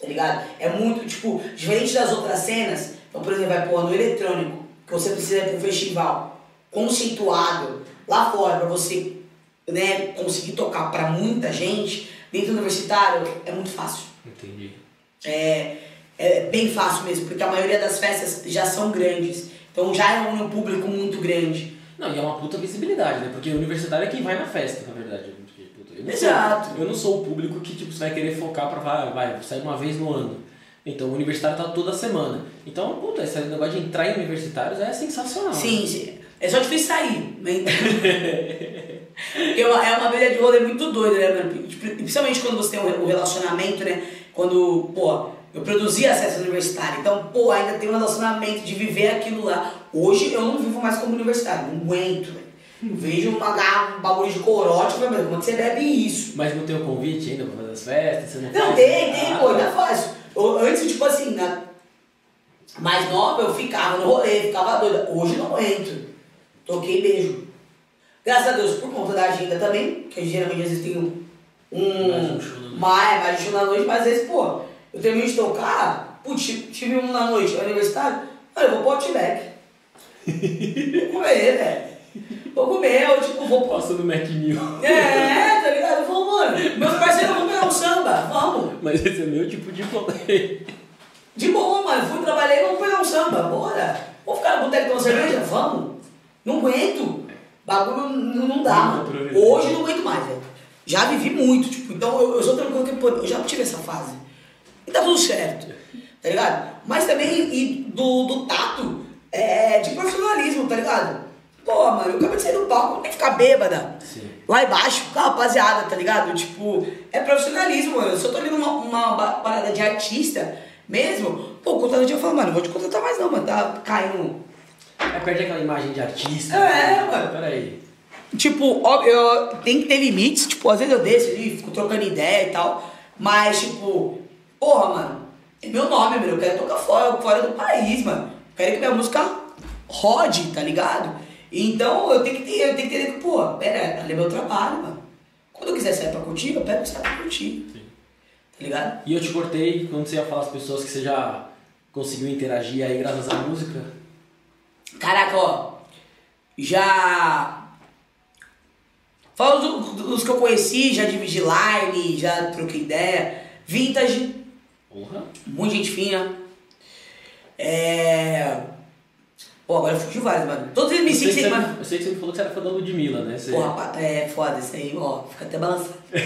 Tá ligado? É muito, tipo, diferente das outras cenas. Então, por exemplo, vai pôr no eletrônico, que você precisa ir pra um festival conceituado lá fora pra você né, conseguir tocar pra muita gente, dentro do universitário é muito fácil. Entendi. É, é bem fácil mesmo, porque a maioria das festas já são grandes. Então já é um público muito grande. Não, e é uma puta visibilidade, né? Porque o universitário é quem vai na festa, na verdade. Eu não Exato. Sou, eu não sou o público que tipo, você vai querer focar pra vai, vai sair uma vez no ano. Então o universitário tá toda semana. Então, puta, esse negócio de entrar em universitários é sensacional. Sim, sim. É só difícil sair. Né? Porque é uma, vida de rolê muito doida, né, mano? Principalmente quando você tem um relacionamento, né? Quando, pô, eu produzi acesso universitário. Então, pô, ainda tem um relacionamento de viver aquilo lá. Hoje eu não vivo mais como universitário, não aguento. Vejo uma, um bagulho de corote, mas como é você bebe isso? Mas não tem o convite ainda pra fazer as festas? Você não não, tem, tem, pô, ainda faço. Eu, antes, tipo assim, na mais nova, eu ficava no rolê, ficava doida. Hoje eu não entro. Toquei beijo. Graças a Deus, por conta da agenda também, que geralmente às vezes tem um. um Mais um show na noite. mais, um show na noite, mas às vezes, pô, eu termino de tocar, putz, tive um na noite, é aniversário, olha, eu vou pro Outback. vou comer, velho. Vou comer, eu tipo, vou Passa no Mac Mil. é, tá ligado? Falo, mano, meus parceiros vão pegar um samba, vamos. Mas esse é meu tipo de rolê. De boa, mano, fui, trabalhei, vamos pegar um samba, bora. Vamos ficar no boteco tomar cerveja? Vamos. Não aguento. Bagulho não, não dá, mano. Hoje não aguento mais, velho. Já vivi muito, tipo, então eu, eu sou tranquilo que, pô, eu já tive essa fase. E tá tudo certo, tá ligado? Mas também, e do, do tato, é, de profissionalismo, tá ligado? Pô, mano, eu acabei de sair do palco, tem que ficar bêbada. Sim. Lá embaixo, com a rapaziada, tá ligado? Tipo, é profissionalismo, mano. Se eu tô ali numa uma parada de artista mesmo, pô, o contratante eu falo, mano, não vou te contratar mais não, mano. Tá caindo. É perde aquela imagem de artista. É, né? mano. Peraí. Tipo, ó, eu tem que ter limites, tipo, às vezes eu desço ali, fico trocando ideia e tal. Mas, tipo, porra, mano, é meu nome, meu. Eu quero tocar fora, fora do país, mano. Quero que minha música rode, tá ligado? Então eu tenho que ter, eu tenho que entender que, pô, pera, ali é meu trabalho, mano. Quando eu quiser sair pra curtir, eu pego e saio pra curtir. Tá ligado? E eu te cortei quando você ia falar as pessoas que você já conseguiu interagir aí graças à música. Caraca, ó. Já. Fala dos, dos que eu conheci, já dividi line, já troquei ideia. Vintage, Porra. muita gente fina. É. Pô, agora eu fugi vários, mano. Todos eles me sei, que você, eu sei que você me falou que você era fã da Ludmilla, né? Você... Pô, rapaz, é foda isso aí, ó. Fica até balançando.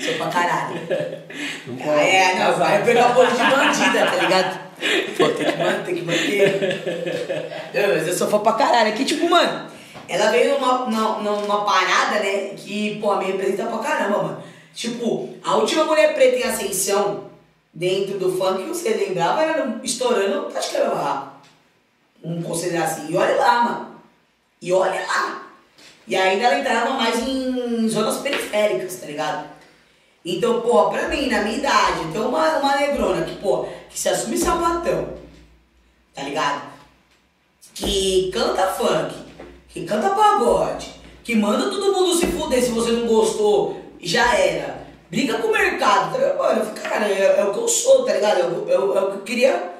Sou pra caralho. não pode Ah, é, não, vai pegar um pouco de bandida, tá ligado? Pô, tem que manter, tem que manter. Não, mas eu sou fã pra caralho. Aqui, tipo, mano, ela veio numa, numa, numa parada, né, que, pô, me representa pra caramba, mano. Tipo, a última mulher preta em ascensão dentro do funk que você lembrava era estourando, acho que era lá. Vamos considerar assim. E olha lá, mano. E olha lá. E ainda ela entrava mais em zonas periféricas, tá ligado? Então, pô, pra mim, na minha idade, tem uma, uma negrona que, pô, que se assume sapatão, tá ligado? Que canta funk, que canta pagode, que manda todo mundo se fuder se você não gostou, já era. Briga com o mercado, tá ligado? Mano, eu cara, é, é o que eu sou, tá ligado? É, é é o que eu queria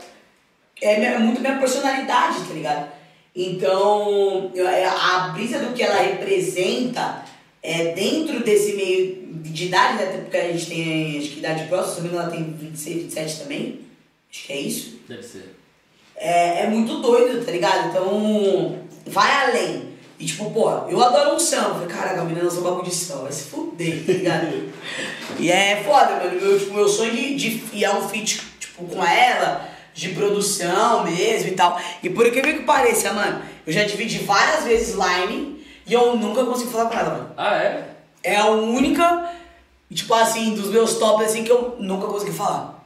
é, muito minha personalidade, tá ligado? Então, é, a brisa do que ela representa é dentro desse meio de idade, né? até porque a gente tem acho que idade próxima, se não me engano, ela tem 26, 27 também. Acho que é isso. Deve ser. É, é muito doido, tá ligado? Então, vai além. E tipo, pô, eu adoro um samba. Falei, caraca, a menina lançou bagulho de samba, vai se fuder, tá ligado? e é foda, mano. Meu, tipo, meu sonho de, de e é um feat, tipo, com ela, de produção mesmo e tal. E por incrível que pareça, mano, eu já dividi várias vezes line e eu nunca consegui falar com ela, mano. Ah, é? É a única, tipo assim, dos meus tops assim que eu nunca consegui falar.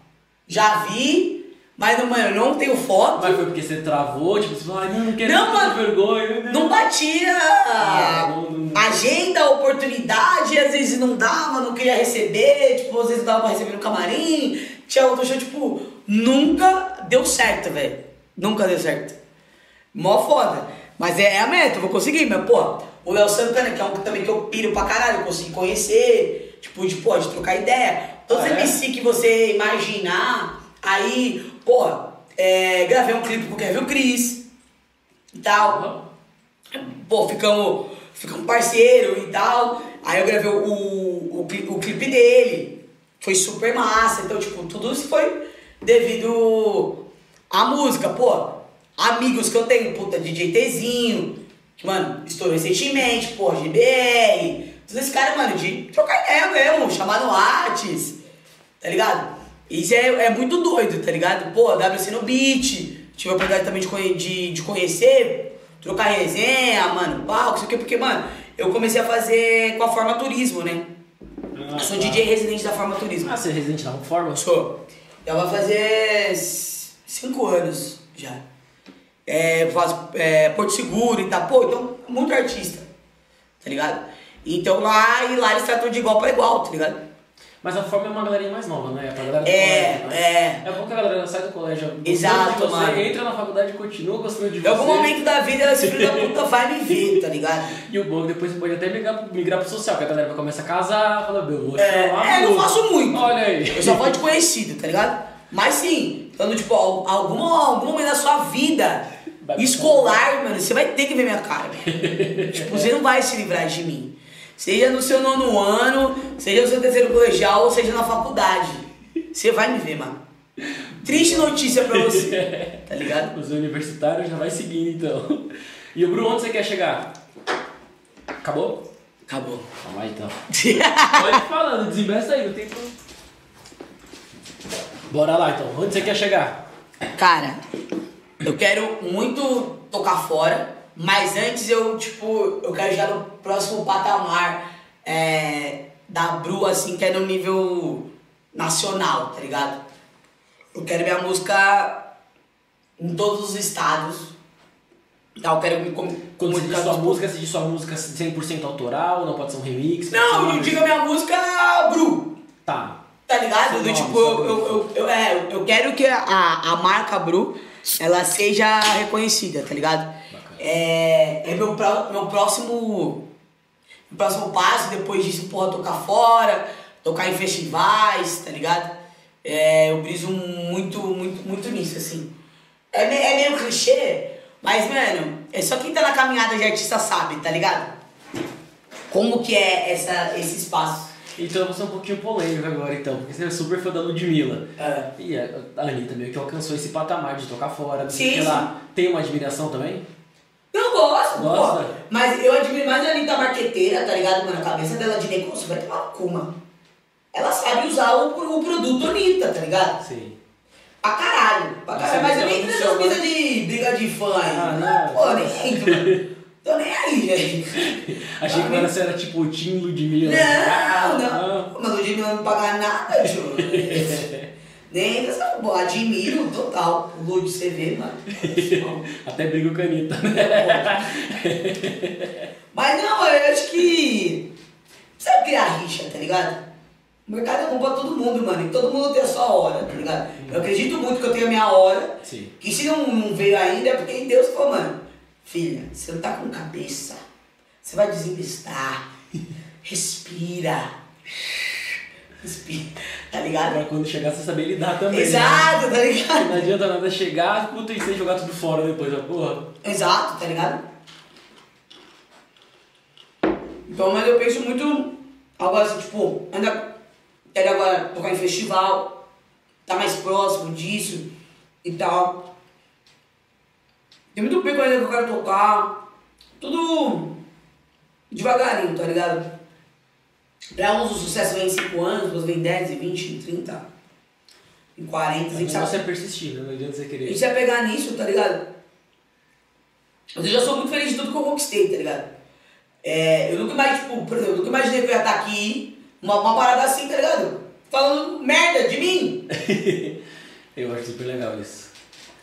Já vi, mas não, mano, eu não tenho foto. Mas foi porque você travou, tipo, você falou, ai, não, não quero Não, mano. vergonha. Não batia Ah, não, não- agenda, oportunidade, às vezes não dava, não queria receber, tipo, às vezes não dava pra receber no camarim, tinha outro show, tipo, nunca deu certo, velho. Nunca deu certo. Mó foda. Mas é, é a meta, eu vou conseguir, mas, pô, o Léo Santana, que é um também que eu piro pra caralho, eu consegui conhecer, tipo, de, pô, de trocar ideia. Todos Ah, os é? MC que você imaginar, aí, pô, é, gravei um clipe com o Kevin Cris e tal pô, ficamos, ficamos parceiro e tal. Aí eu gravei o, o, cli- o clipe dele. Foi super massa. Então, tipo, tudo isso foi devido à música, pô. Amigos que eu tenho, puta, DJ Tzinho, que, mano, estourou recentemente, pô, GBR. Todos esses caras, mano, de trocar ideia mesmo, chamar no Whats, tá ligado? Isso é, é muito doido, tá ligado? Pô, WC no beat, tive a oportunidade também de, de, de conhecer, trocar resenha, mano, palco, isso aqui, porque, mano, eu comecei a fazer com a Forma Turismo, né? Eu sou DJ residente da Forma Turismo. Ah, você é residente da forma? Sou. Já vai fazer cinco anos já. É, faço é, Porto Seguro e tal. Pô, então, muito artista. Tá ligado? Então lá, e lá eles tratam de igual pra igual, tá ligado? Mas a forma é uma galerinha mais nova, né? É pra galera do É, colégio, né? é. É bom que a galera sai do colégio Exato, você, mano. entra na faculdade e continua gostando de Em você. algum momento da vida, esse filho da puta vai me ver, tá ligado? E o bom é que depois você pode até migrar, pro- migrar pro social, que a galera vai começar a casar, fala, meu, vou É, chamar é, não faço muito. Olha aí. Eu só falo de conhecido, tá ligado? Mas sim, falando, tipo, al- algum, algum momento da sua vida Vai escolar, mano, você vai ter que ver minha cara, tipo, você não vai se livrar de mim. Seja no seu nono ano, seja no seu terceiro colegial, ou seja na faculdade. Você vai me ver, mano. Triste notícia pra você, tá ligado? Os universitários já vai seguindo, então. E o Bruno, onde você quer chegar? Acabou? Acabou. Vamos lá, então. Pode falando, desembeça aí, não tem problema. Bora lá, então. Onde você quer chegar? Cara, eu quero muito tocar fora, mas antes eu, tipo, eu quero já no próximo patamar é, da Bru, assim, que é no nível nacional, tá ligado? Eu quero minha música em todos os estados. Então, eu quero me com, comunicar sua música, diz sua música 100% autoral, não pode ser um remix? Não, uma- eu digo a minha música Bru. Tá. Tá ligado? Do, tipo, eu, eu, eu, é, eu quero que a, a marca Bru ela seja reconhecida, tá ligado? É, é meu, meu próximo. Meu próximo passo, depois disso, porra, tocar fora, tocar em festivais, tá ligado? É, eu briso muito, muito, muito nisso, assim. É, me- é meio clichê, mas, mano, é só quem tá na caminhada de artista sabe, tá ligado? Como que é essa, esse espaço. Então você é um pouquinho polêmico agora, então, porque você é super fã da Ludmilla. É. E a Anitta meio que alcançou esse patamar de tocar fora, Sim, sei lá. Tem uma admiração também? Eu gosto, Gosta? pô. Mas eu admiro mais a Anitta marqueteira, tá ligado, mano? A cabeça dela de negócio vai tomar mano. Ela sabe usar o, o produto Anitta, tá ligado? Sim. Pra caralho. Pra caralho. Mas eu nem entro nessas coisas de briga de fã aí. Ah, não, pô, nem entro, mano. Tô nem aí, gente. Achei que agora você era tipo o Tim Ludmilla. Não, Ah, não. Mas o Ludmilla não paga nada, tio. Nem pô, admiro total. O você vê, mano. Até briga com a Anitta, né? Mas não, eu acho que. Sabe criar rixa, tá ligado? O mercado é bom pra todo mundo, mano. E todo mundo tem a sua hora, tá ligado? Eu acredito muito que eu tenho a minha hora. Sim. Que se não, não veio ainda é porque Deus falou, mano, filha, você não tá com cabeça. Você vai desinvestar. Respira. Respira. Tá ligado? Pra quando chegar você saber lidar também. né? Exato, tá ligado? Não adianta nada chegar, puta, e você jogar tudo fora depois, a porra. Exato, tá ligado? Então, mas eu penso muito agora assim, tipo, ainda quero agora tocar em festival, tá mais próximo disso e tal. Tem muito pico ainda que eu quero tocar. Tudo devagarinho, tá ligado? Pra uns o sucesso vem em 5 anos, depois vem 10, e 20, e 30, em 40, a O gente sabe. negócio é persistir, né? não adianta você A querer. gente vai pegar nisso, tá ligado? Mas eu já sou muito feliz de tudo que eu conquistei, tá ligado? É, eu nunca mais, tipo, por exemplo, eu nunca imaginei que eu ia estar aqui, uma, uma parada assim, tá ligado? Falando merda de mim. Eu acho super legal isso.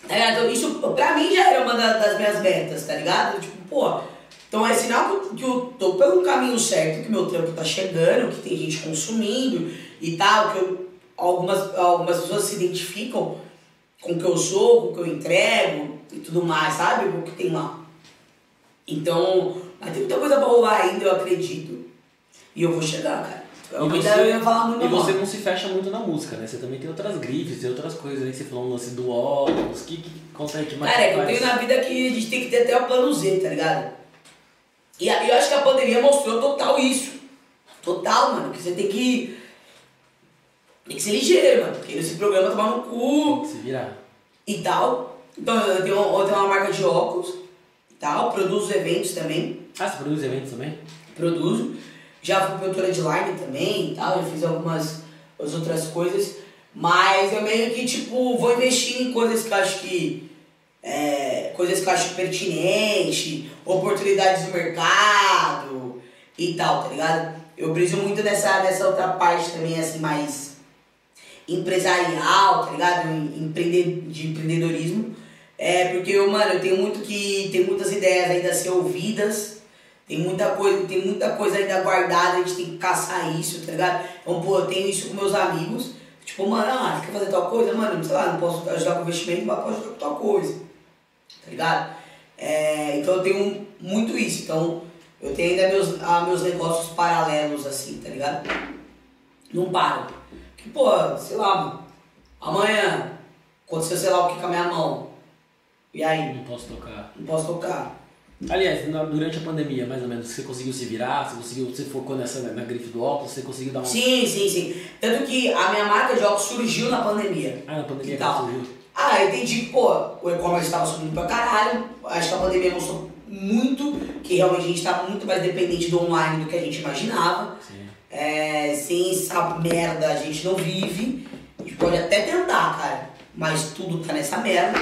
Tá ligado? Então, isso pra mim já era uma da- das minhas metas, tá ligado? Tipo, pô, então é sinal que eu, eu tô pelo caminho certo, que meu trampo tá chegando, que tem gente consumindo e tal, que eu, algumas, algumas pessoas se identificam com o que eu sou, com o que eu entrego e tudo mais, sabe? O que tem lá. Então, mas tem muita coisa pra rolar ainda, eu acredito. E eu vou chegar, cara. Eu E ainda ia falar muito e você não se fecha muito na música, né? Você também tem outras grifes, tem outras coisas aí. Você falou um lance do óculos, que, que consegue mais? Cara, é que eu tenho na vida que a gente tem que ter até o plano Z, tá ligado? E eu acho que a pandemia mostrou total isso. Total, mano. Que você tem que. Tem que ser ligeiro, mano. Porque esse programa tomar no Tem cu que se virar. e tal. Então eu tenho, eu tenho uma marca de óculos e tal. Produzo eventos também. Ah, você produz eventos também? Produzo. Já fui produtora de line também e tal. Já fiz algumas as outras coisas. Mas eu meio que, tipo, vou investir em coisas que eu acho que. É, coisas que eu acho pertinente, oportunidades do mercado e tal, tá ligado? Eu briso muito nessa, nessa outra parte também, assim, mais empresarial, tá ligado? Empreende, de empreendedorismo. É, porque eu, mano, eu tenho muito que. Tem muitas ideias ainda a ser ouvidas. Tem muita coisa, tem muita coisa ainda guardada, a gente tem que caçar isso, tá ligado? Então, pô, eu tenho isso com meus amigos. Tipo, mano, ah, você quer fazer tal coisa? Mano, sei lá, não posso ajudar com investimento, mas posso ajudar com tal coisa. Tá ligado? É, então eu tenho muito isso. Então, eu tenho ainda meus, ah, meus negócios paralelos, assim, tá ligado? Não paro. Que, pô, sei lá, mano, amanhã aconteceu sei lá o que com a minha mão. E aí? Não posso tocar. Não posso tocar. Aliás, durante a pandemia, mais ou menos, você conseguiu se virar, você conseguiu, você focou nessa na grife do óculos, você conseguiu dar uma. Sim, sim, sim. Tanto que a minha marca de óculos surgiu na pandemia. Ah, na pandemia Que surgiu. Ah, eu entendi que, pô, o e-commerce estava subindo pra caralho. Acho que a pandemia mostrou muito que realmente a gente tá muito mais dependente do online do que a gente imaginava. É, sem essa merda a gente não vive. A gente pode até tentar, cara, mas tudo tá nessa merda.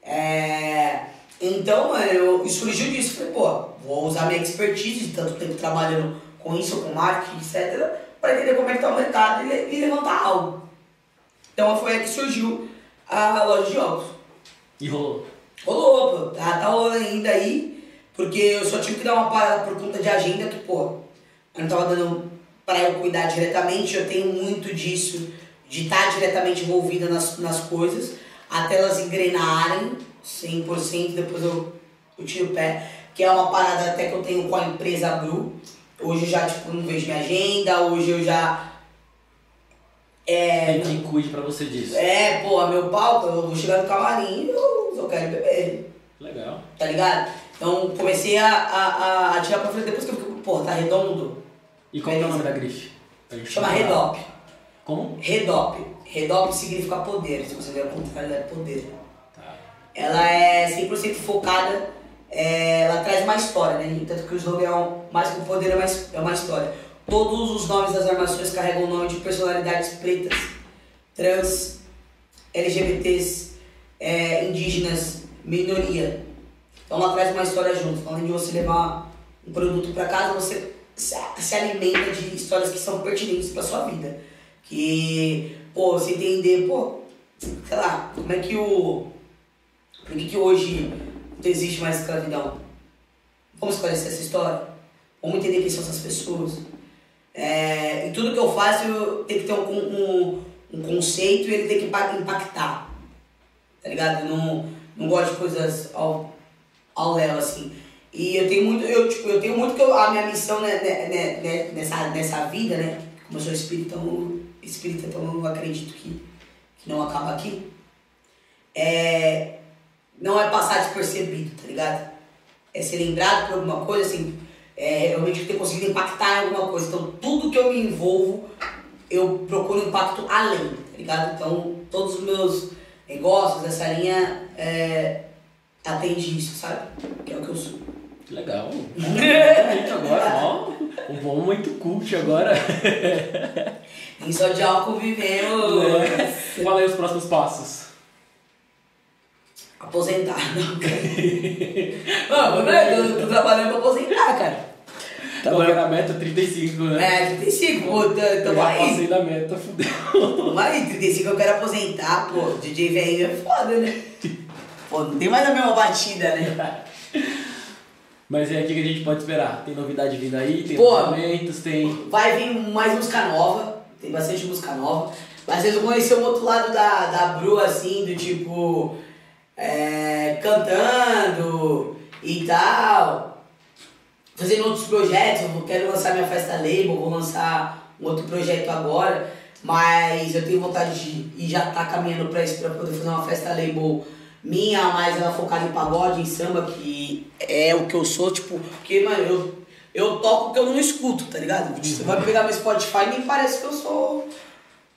É, então, mano, eu, surgiu disso. Falei, pô, vou usar minha expertise de tanto tempo trabalhando com isso, com marketing, etc., para entender como é que tá o mercado e, e levantar algo. Então foi aí que surgiu a loja de óculos. E rolou. Rolou, pô, tá, tá rolando ainda aí, porque eu só tive que dar uma parada por conta de agenda que, pô, eu não tava dando pra eu cuidar diretamente, eu tenho muito disso, de estar diretamente envolvida nas, nas coisas, até elas engrenarem 100%, depois eu, eu tiro o pé, que é uma parada até que eu tenho com a empresa Bru. Hoje eu já, tipo, não vejo minha agenda, hoje eu já... É, Tem quem cuide pra você disso. é, pô, meu palco, eu vou chegar no camarim e eu só quero beber, Legal. tá ligado? Então comecei a, a, a, tirar pra frente depois que eu fiquei, pô, tá redondo. E qual é o nome da grife? Chama. Redop. Como? Redop. Redop significa poder, se você ver o contrário, é poder. Tá. Ela é 100% focada, é, ela traz uma história, né? Tanto que o slogan é um, mais que o poder é uma, é uma história. Todos os nomes das armações carregam o nome de personalidades pretas, trans, LGBTs, é, indígenas, minoria. Então ela traz uma história junto. Além de você levar um produto para casa, você se, se alimenta de histórias que são pertinentes para sua vida. Que, pô, você entender, pô, sei lá, como é que o. Por que, que hoje não existe mais escravidão? Vamos esclarecer essa história? Vamos entender quem são essas pessoas? É, em tudo que eu faço, eu tenho que ter um, um, um conceito e ele tem que impa- impactar. Tá ligado? Eu não, não gosto de coisas ao, ao léu, assim. E eu tenho muito, eu, tipo, eu tenho muito que eu, a minha missão né, né, né, né, nessa, nessa vida, né? Como eu sou espírita, então, espírita, então eu acredito que, que não acaba aqui. É, não é passar despercebido, tá ligado? É ser lembrado por alguma coisa, assim, é realmente ter conseguido impactar em alguma coisa. Então, tudo que eu me envolvo, eu procuro impacto além, tá ligado? Então, todos os meus negócios dessa linha é, atende isso, sabe? Que é o que eu sou. Legal. Muito agora, ó. Um bom momento cult agora. Nem só de álcool vivemos. É. Fala aí os próximos passos. Aposentar, não, né? eu tô trabalhando pra aposentar, cara. Qual que era a meta? 35, né? É, 35, pô, tamo Eu aí. passei da meta, fudeu. Tamo aí, 35 eu quero aposentar, pô. DJ velho é foda, né? Pô, não tem mais a mesma batida, né? Mas aí, o que a gente pode esperar? Tem novidade vindo aí? Tem Pô. lançamentos? Tem... Vai vir mais música nova, tem bastante música nova. Mas vocês vão conhecer o outro lado da, da Bru, assim, do tipo. é, cantando e tal. Fazendo outros projetos. Eu quero lançar minha festa label, vou lançar um outro projeto agora. Mas eu tenho vontade de. E já tá caminhando pra isso, pra poder fazer uma festa label minha, mas ela focada em pagode, em samba, que é o que eu sou, tipo. Porque, mano, eu, eu toco o que eu não escuto, tá ligado? Você vai pegar meu Spotify e nem parece que eu sou.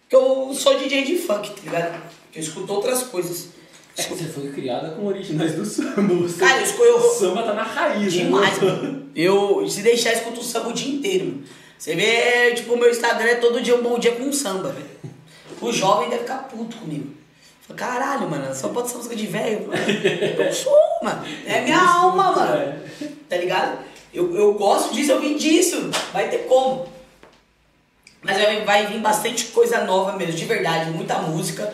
que eu sou DJ de funk, tá ligado? Que eu escuto outras coisas. É, você foi criada com originais do samba. Você... Cara, eu escolho- O samba tá na raiz, né? Demais, mano. Eu, se deixar, eu escuto samba o dia inteiro, mano. Você vê, tipo, o meu Instagram é todo dia um bom dia com samba, velho. O jovem deve ficar puto comigo. Fala, caralho, mano, só pode ser música de velho. Eu sou, mano. É minha alma, mano. Tá ligado? Eu, eu gosto disso, eu vim disso. Vai ter como. Mas vai, vai vir bastante coisa nova mesmo, de verdade. Muita música,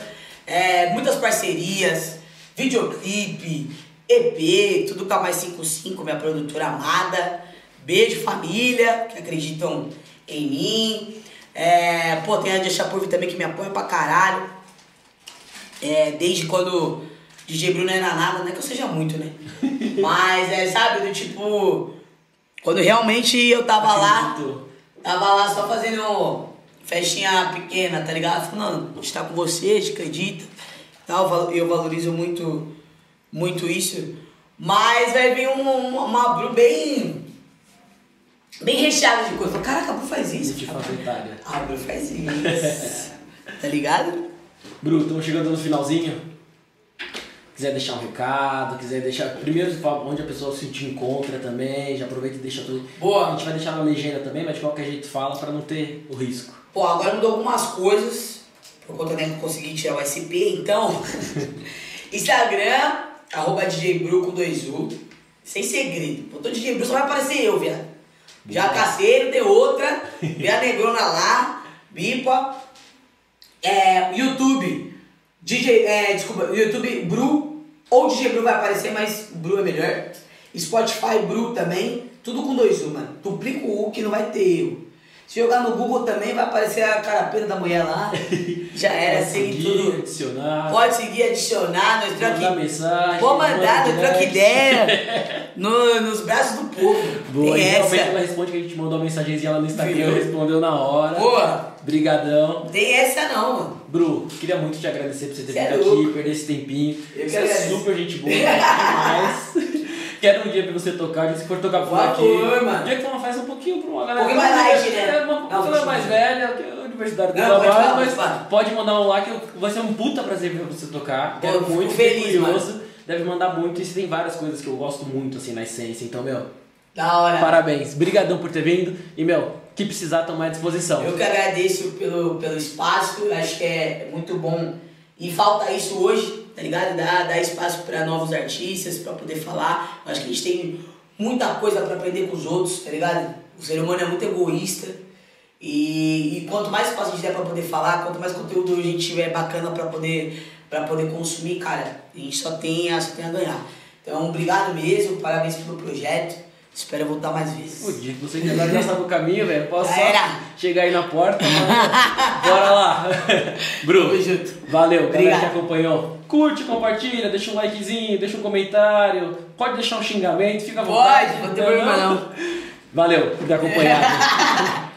é, muitas parcerias, videoclipe, EP, tudo com a Mais 55, minha produtora amada. Beijo, família, que acreditam em mim. É, pô, tem a Deixa Por Vir também que me apoia pra caralho. É, desde quando DJ Bruno era nada, não é que eu seja muito, né? Mas é, sabe, do tipo. Quando realmente eu tava lá. Tava lá só fazendo festinha pequena, tá ligado? Falando, a gente tá com você, a gente acredita. Tal, eu valorizo muito, muito isso. Mas vai vir uma, uma, uma Bru bem. Bem recheada de coisa. Caraca, a Bru faz isso. De. A Bru faz isso. tá ligado? Bru, estamos chegando no finalzinho. Quiser deixar um recado, quiser deixar. Primeiro, onde a pessoa se te encontra também, já aproveita e deixa tudo. Boa! A gente vai deixar na legenda também, mas de qualquer jeito fala para não ter o risco. Pô, agora mudou algumas coisas, por conta né, que eu consegui tirar o SP, então. Instagram, arroba DJ Bru com 2U. Sem segredo. Botou DJ Bru, só vai aparecer eu, viado. Já caseiro, tem outra. Vê a negrona lá, bipa. É, YouTube, DJ, é, desculpa, YouTube Bru, ou DJ Bru vai aparecer, mas Bru é melhor. Spotify Bru também, tudo com dois U, mano. Duplica o U que não vai ter erro. Se jogar no Google também vai aparecer a carapeira da mulher lá. Já era, segue tudo. Adicionar. Pode seguir, adicionar, nós troca Mandar mensagem. Vou mandar, nós troca ideia. No, nos braços do povo. Boa, Tem e realmente essa. ela responde que a gente mandou uma mensagenzinha lá no Instagram, respondeu na hora. Boa. Brigadão. Tem essa não, mano. Bru, queria muito te agradecer por você ter é vindo aqui, perder esse tempinho. Eu você é super gente boa, demais. Quero um dia pra você tocar, se for tocar por Por aqui. mano. Dia que tu não faz um pouquinho pra uma galera. Um pouquinho mais light, né? É, uma pessoa mais velha, que é a universidade do pode trabalho, falar, mas pode pode mandar um lá que vai ser um puta prazer ver você tocar. Quero eu muito, feliz, curioso. Deve mandar muito, e você tem várias coisas que eu gosto muito, assim, na essência. Então, meu, Da hora. parabéns. Brigadão por ter vindo. E, meu, que precisar, tomar à disposição. Eu que agradeço pelo, pelo espaço, acho que é muito bom. E falta isso hoje, tá ligado? Dar, dar espaço para novos artistas, para poder falar. Eu acho que a gente tem muita coisa para aprender com os outros, tá ligado? O ser humano é muito egoísta. E, e quanto mais espaço a gente der para poder falar, quanto mais conteúdo a gente tiver bacana para poder, pra poder consumir, cara, a gente só tem, a, só tem a ganhar. Então, obrigado mesmo, parabéns pelo projeto. Espero voltar mais O vezes. dia que você agora já sabe o caminho, velho. Posso chegar aí na porta, mano. Bora lá. Bru, Tamo junto. valeu, galera Obrigado. que acompanhou. Curte, compartilha, deixa um likezinho, deixa um comentário. Pode deixar um xingamento, fica à vontade. Pode, não tem problema não. Valeu por ter acompanhado.